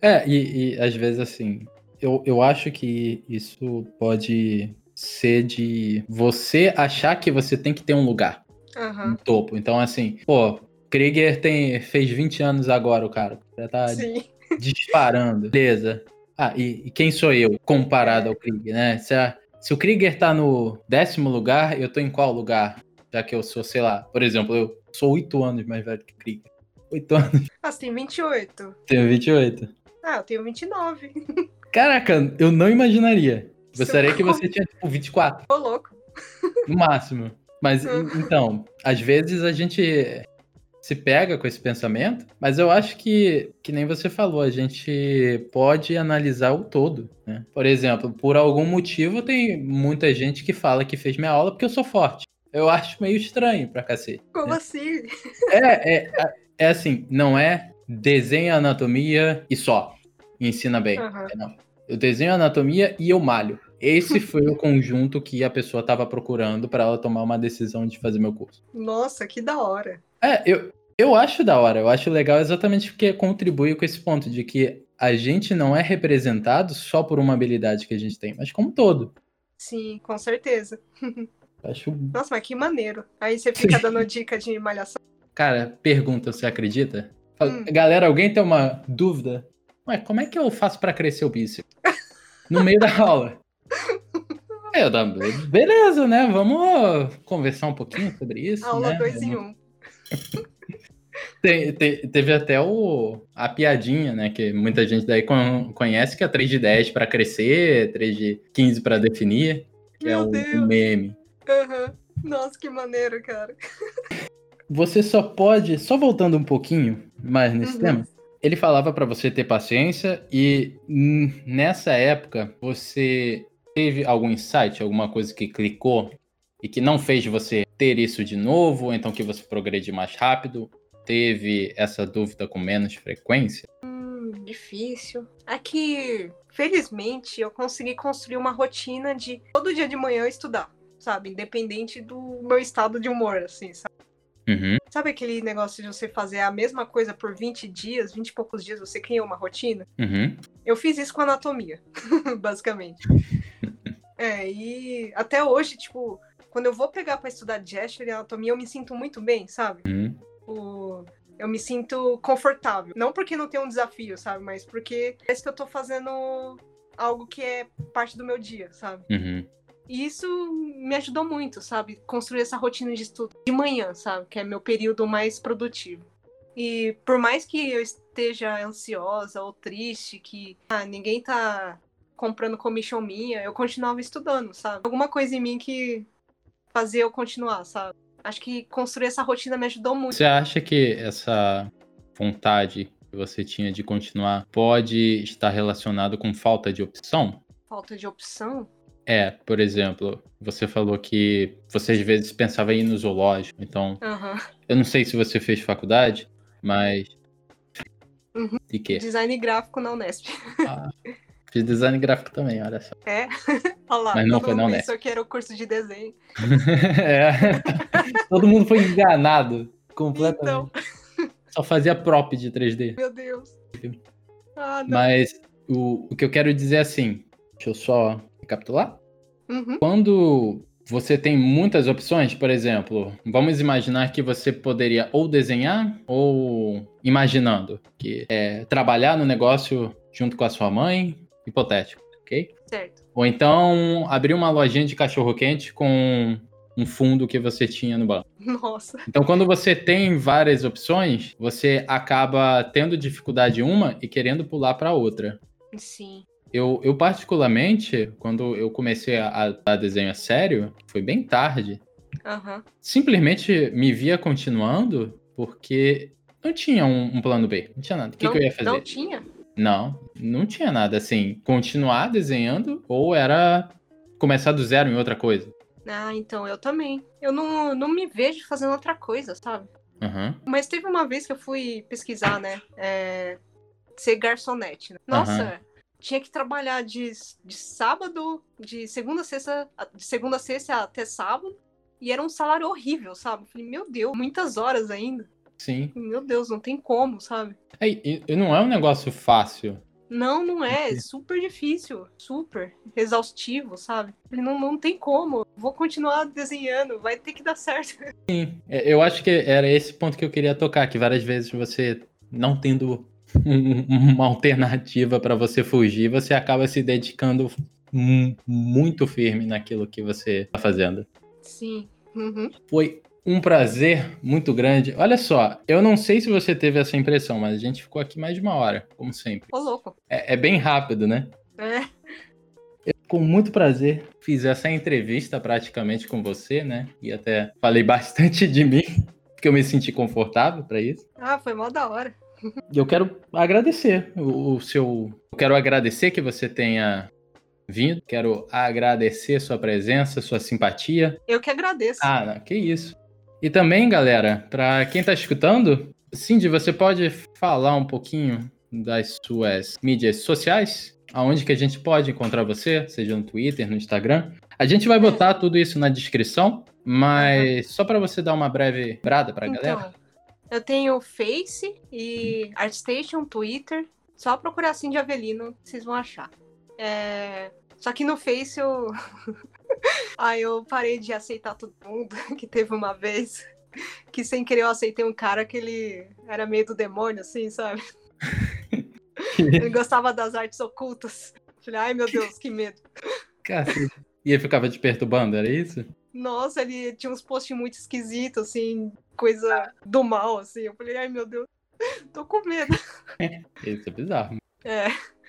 É, e, e às vezes, assim, eu, eu acho que isso pode ser de você achar que você tem que ter um lugar uhum. no topo. Então, assim, pô, Krieger tem, fez 20 anos agora, o cara. Já tá Sim. disparando. Beleza. Ah, e, e, quem sou eu comparado ao Krieger, né? Se, a, se o Krieger tá no décimo lugar, eu tô em qual lugar? Já que eu sou, sei lá, por exemplo, eu sou oito anos mais velho que o Krieger. 8 anos. Ah, você tem 28. Tenho 28. Ah, eu tenho 29. Caraca, eu não imaginaria. Gostaria que você tinha, tipo, 24. Ô, louco. No máximo. Mas, então, às vezes a gente se pega com esse pensamento, mas eu acho que, que nem você falou, a gente pode analisar o todo, né? Por exemplo, por algum motivo tem muita gente que fala que fez minha aula porque eu sou forte. Eu acho meio estranho pra cacete. Como né? assim? É, é, é assim, não é desenha anatomia e só. E ensina bem. Uhum. Não. Eu desenho anatomia e eu malho. Esse foi o conjunto que a pessoa estava procurando para ela tomar uma decisão de fazer meu curso. Nossa, que da hora. É, eu, eu acho da hora, eu acho legal exatamente porque contribui com esse ponto de que a gente não é representado só por uma habilidade que a gente tem, mas como todo. Sim, com certeza. Acho. Nossa, mas que maneiro. Aí você fica dando dica de malhação. Cara, pergunta, você acredita? Hum. Galera, alguém tem uma dúvida? Ué, como é que eu faço para crescer o bíceps? No meio da aula. É, eu beleza, né? Vamos conversar um pouquinho sobre isso. Aula né? 2 em 1. Um. Tem- te- teve até o, a piadinha, né? Que muita gente daí con- conhece, que é 3 de 10 para crescer, 3 de 15 para definir, que é Meu um, Deus. um meme. Aham. Nossa, que maneiro, cara. Você só pode, só voltando um pouquinho mais nesse Uhum. tema, ele falava para você ter paciência e hum, nessa época você teve algum insight, alguma coisa que clicou e que não fez você ter isso de novo, então que você progredir mais rápido? Teve essa dúvida com menos frequência? Hum, difícil. É que, felizmente, eu consegui construir uma rotina de todo dia de manhã eu estudar, sabe? Independente do meu estado de humor, assim, sabe? Uhum. Sabe aquele negócio de você fazer a mesma coisa por 20 dias, 20 e poucos dias, você cria uma rotina? Uhum. Eu fiz isso com anatomia, basicamente. É, e até hoje, tipo, quando eu vou pegar pra estudar gesture e anatomia, eu me sinto muito bem, sabe? Uhum. Tipo, eu me sinto confortável. Não porque não tem um desafio, sabe? Mas porque parece que eu tô fazendo algo que é parte do meu dia, sabe? Uhum. E isso me ajudou muito, sabe? Construir essa rotina de estudo de manhã, sabe? Que é meu período mais produtivo. E por mais que eu esteja ansiosa ou triste, que ah, ninguém tá comprando commission minha, eu continuava estudando, sabe? Alguma coisa em mim que fazia eu continuar, sabe? Acho que construir essa rotina me ajudou muito. Você acha que essa vontade que você tinha de continuar pode estar relacionado com falta de opção? Falta de opção? É, por exemplo, você falou que você às vezes pensava em ir no zoológico, então Aham. eu não sei se você fez faculdade, mas. Uhum. De quê? Design gráfico na Unesp. Ah, fiz design gráfico também, olha só. É? Olha lá, Mas não foi na Unesp. pensou que era o curso de desenho. é. Todo mundo foi enganado completamente. Então, Só fazia prop de 3D. meu Deus. Ah. Mas o, o que eu quero dizer é assim, deixa eu só recapitular. Uhum. Quando você tem muitas opções, por exemplo, vamos imaginar que você poderia ou desenhar ou imaginando que é trabalhar no negócio junto com a sua mãe, hipotético, ok? Certo. Ou então abrir uma lojinha de cachorro quente com um fundo que você tinha no banco. Nossa. Então, quando você tem várias opções, você acaba tendo dificuldade em uma e querendo pular para outra. Sim. Eu, eu, particularmente, quando eu comecei a, a dar desenho a sério, foi bem tarde, Aham. simplesmente me via continuando porque não tinha um, um plano B, não tinha nada. O que, não, que eu ia fazer? Não tinha? Não, não tinha nada. Assim, continuar desenhando ou era começar do zero em outra coisa. Ah, então eu também. Eu não, não me vejo fazendo outra coisa, sabe? Aham. Mas teve uma vez que eu fui pesquisar, né? é, ser garçonete. Né? Nossa, Aham. Tinha que trabalhar de, de sábado, de segunda a sexta, de segunda a sexta até sábado. E era um salário horrível, sabe? Eu Falei, meu Deus, muitas horas ainda. Sim. Meu Deus, não tem como, sabe? É, e, não é um negócio fácil. Não, não é. É super difícil. Super exaustivo, sabe? Falei, Não, não tem como. Vou continuar desenhando. Vai ter que dar certo. Sim, é, eu acho que era esse ponto que eu queria tocar, que várias vezes você não tendo uma alternativa para você fugir, você acaba se dedicando mu- muito firme naquilo que você está fazendo. Sim. Uhum. Foi um prazer muito grande. Olha só, eu não sei se você teve essa impressão, mas a gente ficou aqui mais de uma hora, como sempre. Ô, louco. É, é bem rápido, né? É. Eu, com muito prazer, fiz essa entrevista praticamente com você, né? E até falei bastante de mim, porque eu me senti confortável para isso. Ah, foi mal da hora. E eu quero agradecer o, o seu. Eu quero agradecer que você tenha vindo. Quero agradecer sua presença, sua simpatia. Eu que agradeço. Ah, não, que isso. E também, galera, para quem está escutando, Cindy, você pode falar um pouquinho das suas mídias sociais? Aonde que a gente pode encontrar você, seja no Twitter, no Instagram. A gente vai botar tudo isso na descrição, mas só para você dar uma breve brada para a então, galera. Eu tenho Face e ArtStation, Twitter. Só procurar Cindy Avelino, vocês vão achar. É... Só que no Face eu Aí eu parei de aceitar todo mundo, que teve uma vez que sem querer eu aceitei um cara que ele era meio do demônio, assim, sabe? ele gostava das artes ocultas. Falei, ai meu Deus, que medo. Cacete. E ele ficava te perturbando, era isso? Nossa, ele tinha uns posts muito esquisitos, assim, coisa do mal, assim. Eu falei, ai meu Deus, tô com medo. Isso é bizarro. É,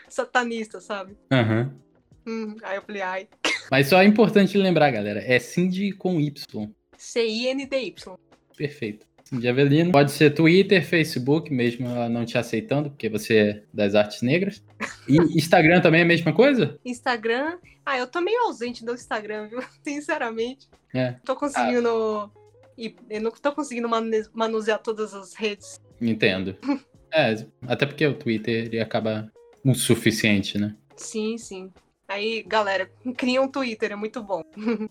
satanista, sabe? Aham. Uhum. Hum, aí eu falei, ai. Mas só é importante lembrar, galera, é Cindy com Y. C-I-N-D-Y. Perfeito. Cindy Avelino. Pode ser Twitter, Facebook, mesmo ela não te aceitando, porque você é das artes negras. E Instagram também é a mesma coisa? Instagram. Ah, eu tô meio ausente do Instagram, viu? Sinceramente. É. Tô conseguindo. Ah. Eu não tô conseguindo manusear todas as redes. Entendo. é, até porque o Twitter ele acaba o suficiente, né? Sim, sim. Aí, galera, cria um Twitter, é muito bom.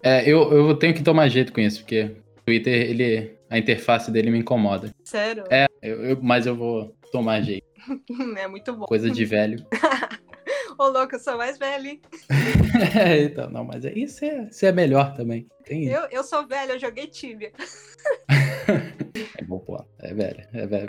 É, eu, eu tenho que tomar jeito com isso, porque Twitter, ele, a interface dele me incomoda. Sério? É, eu, eu, mas eu vou tomar jeito. É muito bom. Coisa de velho. Ô, louco, eu sou mais velho. é, então, não, mas é, isso, é, isso é melhor também. Tem eu, eu sou velho, eu joguei Tibia. é bom, pô. É velho, é velho.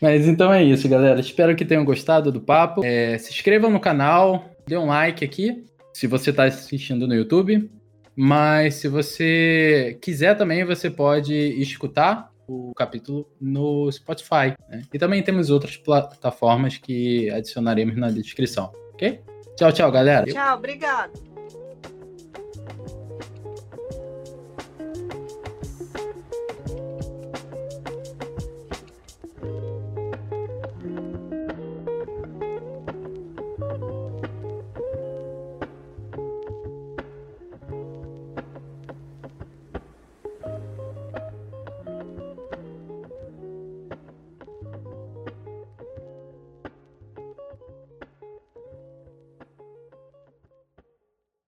Mas então é isso, galera. Espero que tenham gostado do papo. É, se inscrevam no canal, dê um like aqui, se você está assistindo no YouTube. Mas se você quiser também, você pode escutar o capítulo no Spotify. Né? E também temos outras plataformas que adicionaremos na descrição, ok? Tchau, tchau, galera. Tchau, obrigado.